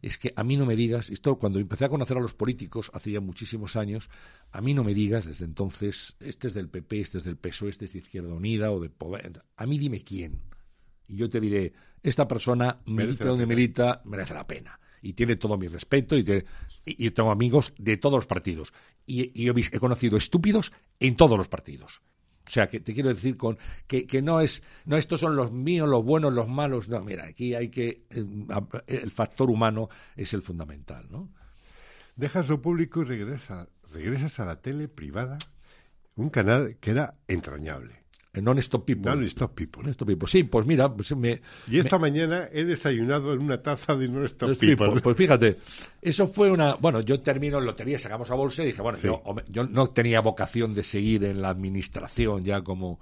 es que a mí no me digas, esto cuando empecé a conocer a los políticos, hace ya muchísimos años, a mí no me digas desde entonces, este es del PP, este es del PSOE, este es de Izquierda Unida o de Poder, a mí dime quién. Y yo te diré, esta persona milita donde milita, merece la pena. Y tiene todo mi respeto y, y, tengo amigos de todos los partidos. Y, y he conocido estúpidos en todos los partidos. O sea, que te quiero decir con que, que, no es, no estos son los míos, los buenos, los malos. No, mira, aquí hay que, eh, el factor humano es el fundamental, ¿no? Dejas lo público y regresas, regresas a la tele privada, un canal que era entrañable. Non-Stop People. Non-Stop People. Non People. Sí, pues mira, pues me, Y esta mañana he desayunado en una taza de Non-Stop People. Pues fíjate, eso fue una... Bueno, yo termino en lotería, sacamos a bolsa y dije, bueno, yo, yo no tenía vocación de seguir en la administración ya como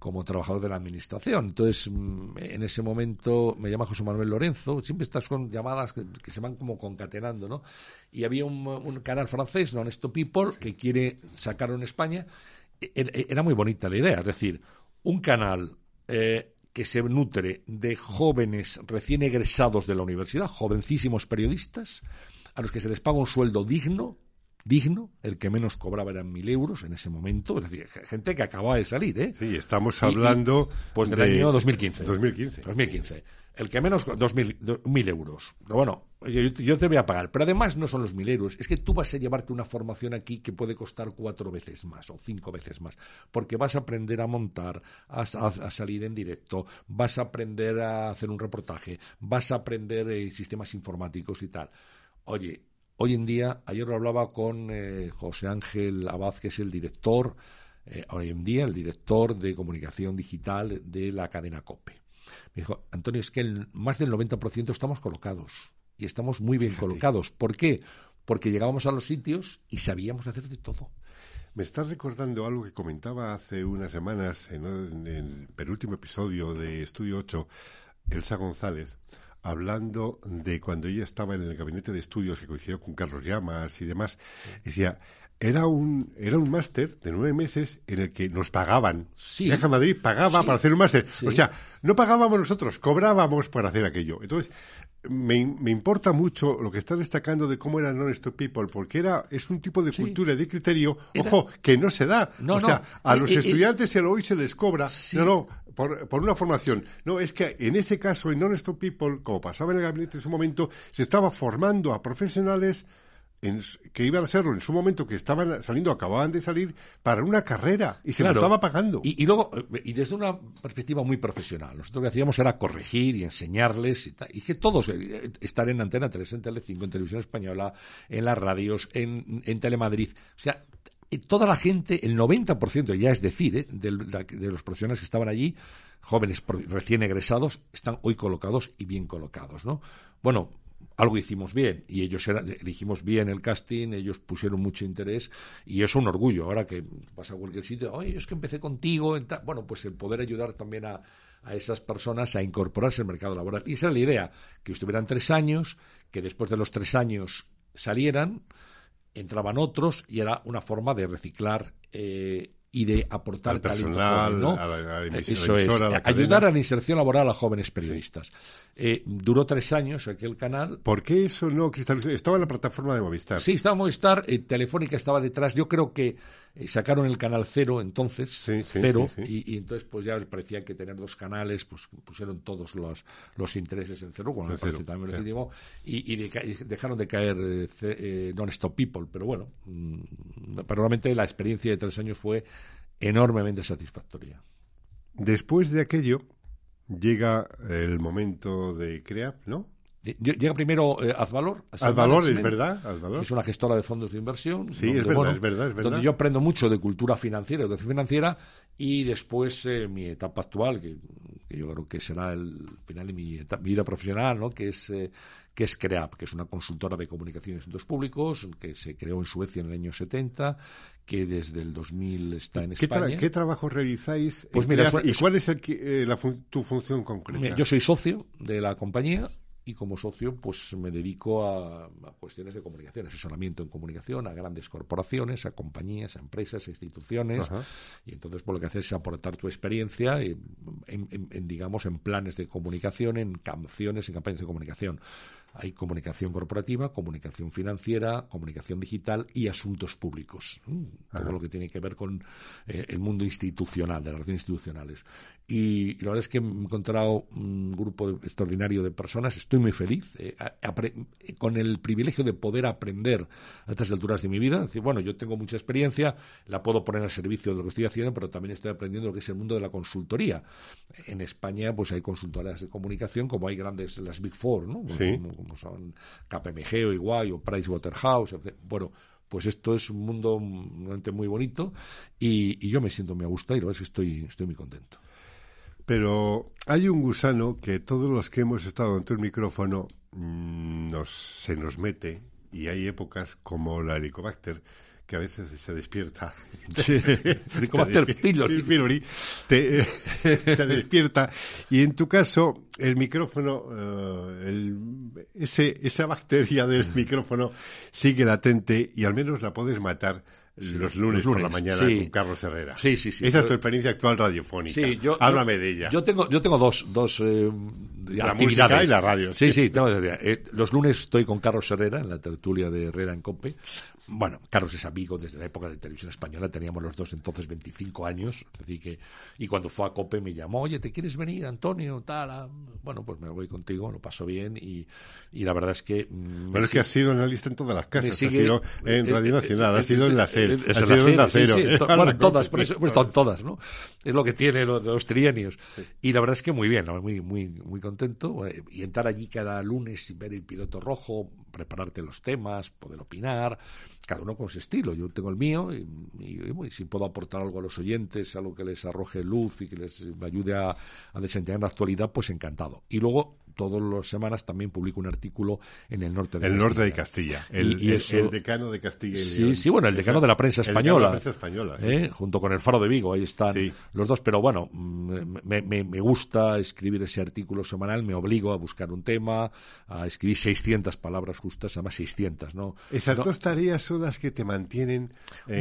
como trabajador de la administración. Entonces, mm, en ese momento me llama José Manuel Lorenzo, siempre estas son llamadas que, se van como concatenando, ¿no? Y había un, un canal francés, Non Stop People, que quiere sacarlo en España era muy bonita la idea, es decir, un canal eh, que se nutre de jóvenes recién egresados de la universidad, jovencísimos periodistas, a los que se les paga un sueldo digno, digno, el que menos cobraba eran mil euros en ese momento, es decir, gente que acababa de salir, ¿eh? Sí, estamos hablando... pues del año 2015. 2015. 2015. El que menos, dos mil, mil euros. Pero bueno, yo, te voy a pagar. Pero además no son los mil euros. Es que tú vas a llevarte una formación aquí que puede costar cuatro veces más o cinco veces más. Porque vas a aprender a montar, a, salir en directo, vas a aprender a hacer un reportaje, vas a aprender eh, sistemas informáticos y tal. Oye, hoy en día, ayer lo hablaba con eh, José Ángel Abad, que es el director, eh, hoy en día, el director de comunicación digital de la cadena COPE me dijo, Antonio, es que el, más del 90% estamos colocados y estamos muy bien colocados. ¿Por qué? Porque llegábamos a los sitios y sabíamos hacer de todo. Me estás recordando algo que comentaba hace unas semanas en, el penúltimo episodio de Estudio 8, Elsa González, hablando de cuando ella estaba en el gabinete de estudios que coincidió con Carlos Llamas y demás. Decía, era un, era un máster de nueve meses en el que nos pagaban. Sí. Viaja Madrid pagaba para hacer un máster. O sea, no pagábamos nosotros, cobrábamos para hacer aquello. Entonces, me, me, importa mucho lo que está destacando de cómo era Non-Stop People, porque era, es un tipo de cultura y de criterio, ojo, que no se da. o sea, a los estudiantes se lo hoy se les cobra. No, no, por, por, una formación. No, es que en ese caso, en Non-Stop People, como pasaba en el gabinete en su momento, se estaba formando a profesionales que iban a serlo en su momento, que estaban saliendo, acababan de salir, para una carrera y se lo estaba pagando. Y, luego, eh, y desde una perspectiva muy profesional, nosotros lo que hacíamos era corregir y enseñarles y, y que todos, eh, estar en Antena 3, en Telecinco, en Televisión Española, en las radios, en, en Telemadrid, o sea, eh, toda la gente, el 90%, ya es decir, de, de los profesionales que estaban allí, jóvenes recién egresados, están hoy colocados y bien colocados, ¿no? Bueno, algo hicimos bien y ellos elegimos bien el casting, ellos pusieron mucho interés y es un orgullo. Ahora que vas a cualquier sitio, oye, es que empecé contigo, bueno, pues el poder ayudar también a, a esas personas a incorporarse al mercado laboral. Y esa es la idea, que estuvieran tres años, que después de los tres años salieran, entraban otros y era una forma de reciclar eh, y de aportar al personal, ¿no? a la, Eso es, ayudar a la inserción laboral a jóvenes periodistas. Eh, duró tres años aquel canal. ¿Por qué eso no cristalizó? Estaba en la plataforma de Movistar. Sí, estaba en Movistar, eh, Telefónica estaba detrás. Yo creo que eh, sacaron el canal cero entonces, cero, y, entonces pues ya parecía que tener dos canales, pues pusieron todos los, los intereses en cero, bueno, me parece también legítimo, y, dejaron de caer Non-Stop People, pero bueno, mm, probablemente la experiencia de tres años fue enormemente satisfactoria. Después de aquello, llega el momento de CREAP, ¿no? Llega primero eh, Azvalor. Azvalor, es verdad. Es una gestora de fondos de inversión. Sí, es, verdad, es, verdad, es verdad, Donde yo aprendo mucho de cultura financiera, educación financiera, y después eh, mi etapa actual, que, yo creo que será el final de mi, vida profesional, ¿no? que es, eh, que es CREAP, que es una consultora de comunicación y asuntos públicos, que se creó en Suecia en el año 70, que desde el 2000 está en España. ¿Qué trabajo realizáis? Pues mira, ¿Y cuál es eh, tu función concreta? yo soy socio de la compañía y como socio pues me dedico a, cuestiones de comunicación, asesoramiento en comunicación, a grandes corporaciones, a compañías, a empresas, a instituciones y entonces por lo que haces es aportar tu experiencia en, en, digamos en planes de comunicación, en canciones, en campañas de comunicación. Hay comunicación corporativa, comunicación financiera, comunicación digital y asuntos públicos. Todo lo que tiene que ver con eh, el mundo institucional, de las relaciones institucionales. Y, la verdad es que me he encontrado un grupo extraordinario de personas. Estoy muy feliz eh, con el privilegio de poder aprender a estas alturas de mi vida. Es decir, bueno, yo tengo mucha experiencia, la puedo poner al servicio de lo que estoy haciendo, pero también estoy aprendiendo lo que es el mundo de la consultoría. En España, pues hay consultoras de comunicación, como hay grandes, las Big Four, ¿no? Como, son KPMG o Iguay o Pricewaterhouse. Bueno, pues esto es un mundo realmente muy bonito y, yo me siento muy a gusto y la verdad es que estoy, estoy muy contento. Pero hay un gusano que todos los que hemos estado ante el micrófono mm, nos, se nos mete y hay épocas como la helicobacter que a veces se despierta. Helicobacter pylori. Te, se despierta. Y en tu caso, el micrófono, eh, el, ese, esa bacteria del micrófono sigue latente y al menos la puedes matar los, lunes por la mañana con Carlos Herrera. Sí, sí, sí. Esa es tu experiencia actual radiofónica. Sí, yo, Háblame de ella. Yo tengo, yo tengo dos, dos eh, la música y la radio. Sí, sí. Tengo, eh, los lunes estoy con Carlos Herrera en la tertulia de Herrera en Cope bueno, Carlos es amigo desde la época de televisión española, teníamos los dos entonces 25 años, que, y cuando fue a COPE me llamó, oye, ¿te quieres venir, Antonio? Tal, ah, bueno, pues me voy contigo, lo paso bien, y, y la verdad es que... Mm, Pero es que has sido en la lista en todas las casas, has sido en eh, Radio eh, Nacional, has sido en la SER, has sido en la Cero. bueno, todas, por eso, pues, todas, ¿no? Es lo que tiene los, los trienios. Y la verdad es que muy bien, muy, muy, muy contento, eh, y entrar allí cada lunes y ver el piloto rojo, prepararte los temas, poder opinar, cada uno con su estilo. Yo tengo el mío y, si puedo aportar algo a los oyentes, algo que les arroje luz y que les ayude a, a desentrañar la actualidad, pues encantado. Y luego todas las semanas también publico un artículo en el norte de el Castilla. norte de Castilla, el, decano de Castilla y León. Sí, sí, bueno, el decano de la prensa española. La prensa española ¿eh? Junto con el Faro de Vigo, ahí están los dos. Pero bueno, me, me, me, gusta escribir ese artículo semanal, me obligo a buscar un tema, a escribir 600 palabras justas, además 600, ¿no? Esas dos tareas son las que te mantienen eh,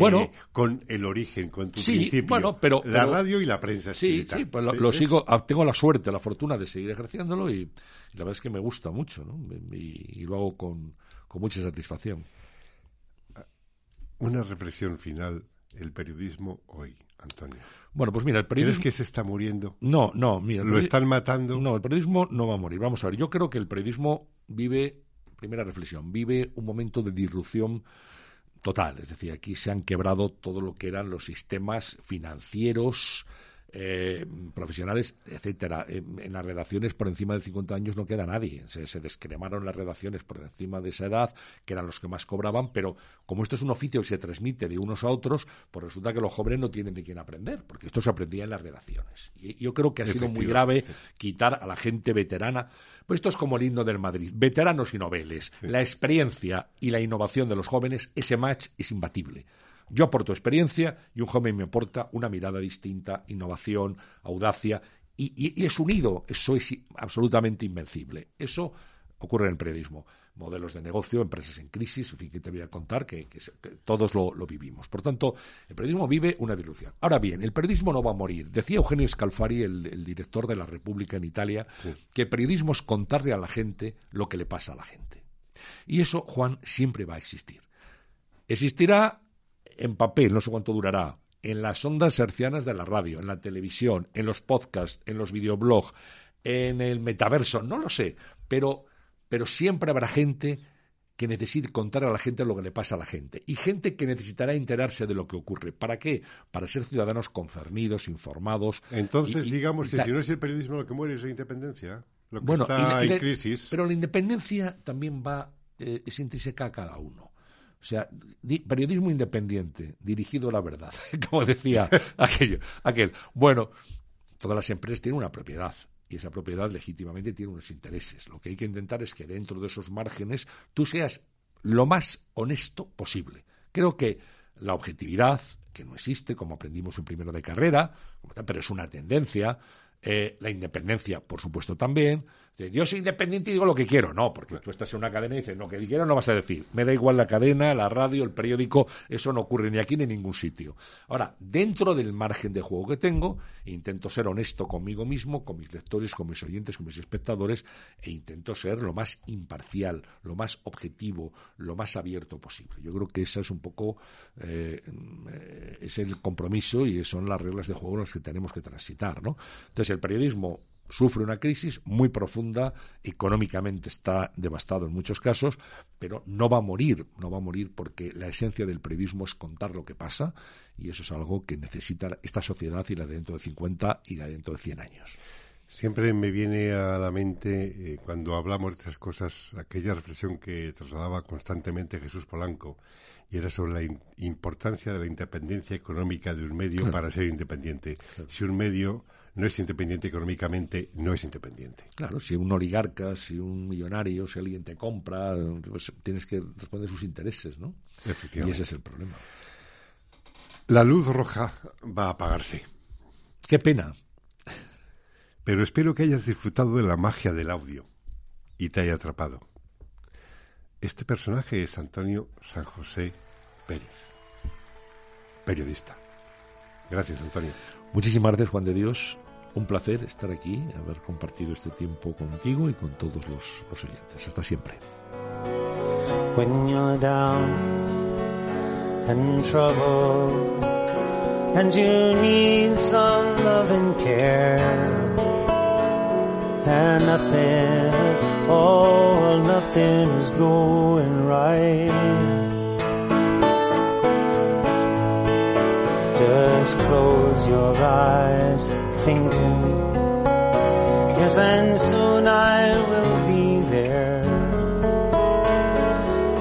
con el origen, con tu sí, Bueno, pero, la radio y la prensa Sí, sí, pues lo, sigo, ah, tengo la suerte, la fortuna de seguir ejerciéndolo y la verdad es que me gusta mucho, ¿no? Y, lo hago con, mucha satisfacción. Una reflexión final, el periodismo hoy, Antonio. Bueno, pues mira, el periodismo... ¿Crees que se está muriendo? No, no, mira... ¿Lo están matando? No, el periodismo no va a morir. Vamos a ver, yo creo que el periodismo vive, primera reflexión, vive un momento de disrupción total. Es decir, aquí se han quebrado todo lo que eran los sistemas financieros, eh, profesionales, etcétera. En, las redacciones por encima de 50 años no queda nadie. Se, descremaron las redacciones por encima de esa edad, que eran los que más cobraban, pero como esto es un oficio que se transmite de unos a otros, pues resulta que los jóvenes no tienen de quién aprender, porque esto se aprendía en las redacciones. Y yo creo que ha sido muy grave quitar a la gente veterana. Pues esto es como el himno del Madrid. Veteranos y noveles. La experiencia y la innovación de los jóvenes, ese match es imbatible. Yo aporto experiencia y un joven me aporta una mirada distinta, innovación, audacia, y, es unido. Eso es absolutamente invencible. Eso ocurre en el periodismo. Modelos de negocio, empresas en crisis, en fin, que te voy a contar, que, todos lo, vivimos. Por tanto, el periodismo vive una disrupción. Ahora bien, el periodismo no va a morir. Decía Eugenio Scalfari, el, director de la República en Italia, que el periodismo es contarle a la gente lo que le pasa a la gente. Y eso, Juan, siempre va a existir. Existirá en papel, no sé cuánto durará, en las ondas hercianas de la radio, en la televisión, en los podcasts, en los videoblogs, en el metaverso, no lo sé, pero, pero siempre habrá gente que necesite contar a la gente lo que le pasa a la gente. Y gente que necesitará enterarse de lo que ocurre. ¿Para qué? Para ser ciudadanos concernidos, informados. Entonces, digamos que si no es el periodismo lo que muere es la independencia. Lo que está en crisis. Pero la independencia también va, eh, es intrínseca a cada uno. O sea, periodismo independiente, dirigido a la verdad, como decía aquello, aquel. Bueno, todas las empresas tienen una propiedad y esa propiedad legítimamente tiene unos intereses. Lo que hay que intentar es que dentro de esos márgenes tú seas lo más honesto posible. Creo que la objetividad, que no existe, como aprendimos en primero de carrera, pero es una tendencia, eh, la independencia, por supuesto, también. Yo soy independiente y digo lo que quiero. No, porque tú estás en una cadena y dices, no, que quiero no vas a decir. Me da igual la cadena, la radio, el periódico, eso no ocurre ni aquí ni en ningún sitio. Ahora, dentro del margen de juego que tengo, intento ser honesto conmigo mismo, con mis lectores, con mis oyentes, con mis espectadores, e intento ser lo más imparcial, lo más objetivo, lo más abierto posible. Yo creo que ese es un poco eh, es el compromiso y son las reglas de juego en las que tenemos que transitar, ¿no? Entonces, el periodismo sufre una crisis muy profunda, económicamente está devastado en muchos casos, pero no va a morir, no va a morir porque la esencia del periodismo es contar lo que pasa y eso es algo que necesita esta sociedad y la de dentro de 50 y la de dentro de 100 años. Siempre me viene a la mente, eh, cuando hablamos de estas cosas, aquella reflexión que trasladaba constantemente Jesús Polanco, y era sobre la importancia de la independencia económica de un medio para ser independiente. Si un medio no es independiente económicamente, no es independiente. Claro, si un oligarca, si un millonario, si alguien te compra, pues tienes que responder sus intereses, ¿no? Y ese es el problema. La luz roja va a apagarse. Qué pena. Pero espero que hayas disfrutado de la magia del audio y te haya atrapado. Este personaje es Antonio San José Pérez, periodista. Gracias, Antonio. Muchísimas gracias, Juan de Dios. Un placer estar aquí, haber compartido este tiempo contigo y con todos los, los. Hasta siempre. When you're down and trouble and you need some love and care and nothing, oh, nothing is going right. Just close your eyes thinking, yes, and soon I will be there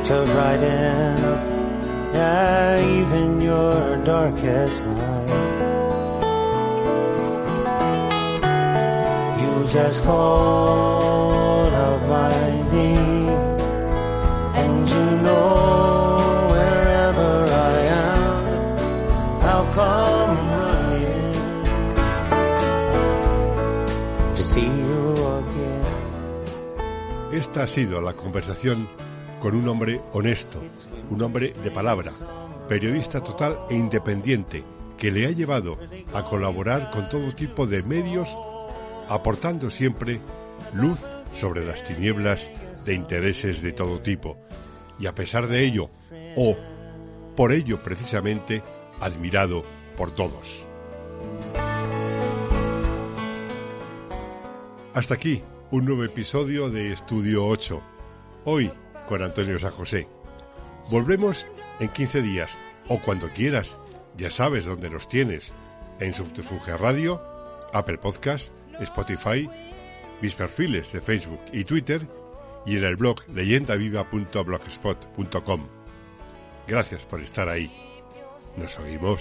to brighten yeah, even your darkest night. You just call out my Ha sido la conversación con un hombre honesto, un hombre de palabra, periodista total e independiente, que le ha llevado a colaborar con todo tipo de medios, aportando siempre luz sobre las tinieblas de intereses de todo tipo. Y a pesar de ello, o por ello precisamente, admirado por todos. Hasta aquí un nuevo episodio de Estudio 8. Hoy con Antonio San José. Volvemos en 15 días o cuando quieras. Ya sabes dónde nos tienes. En Subterfuge Radio, Apple Podcast, Spotify, mis perfiles de Facebook y Twitter y en el blog leyendaviva.blogspot.com. Gracias por estar ahí. Nos oímos.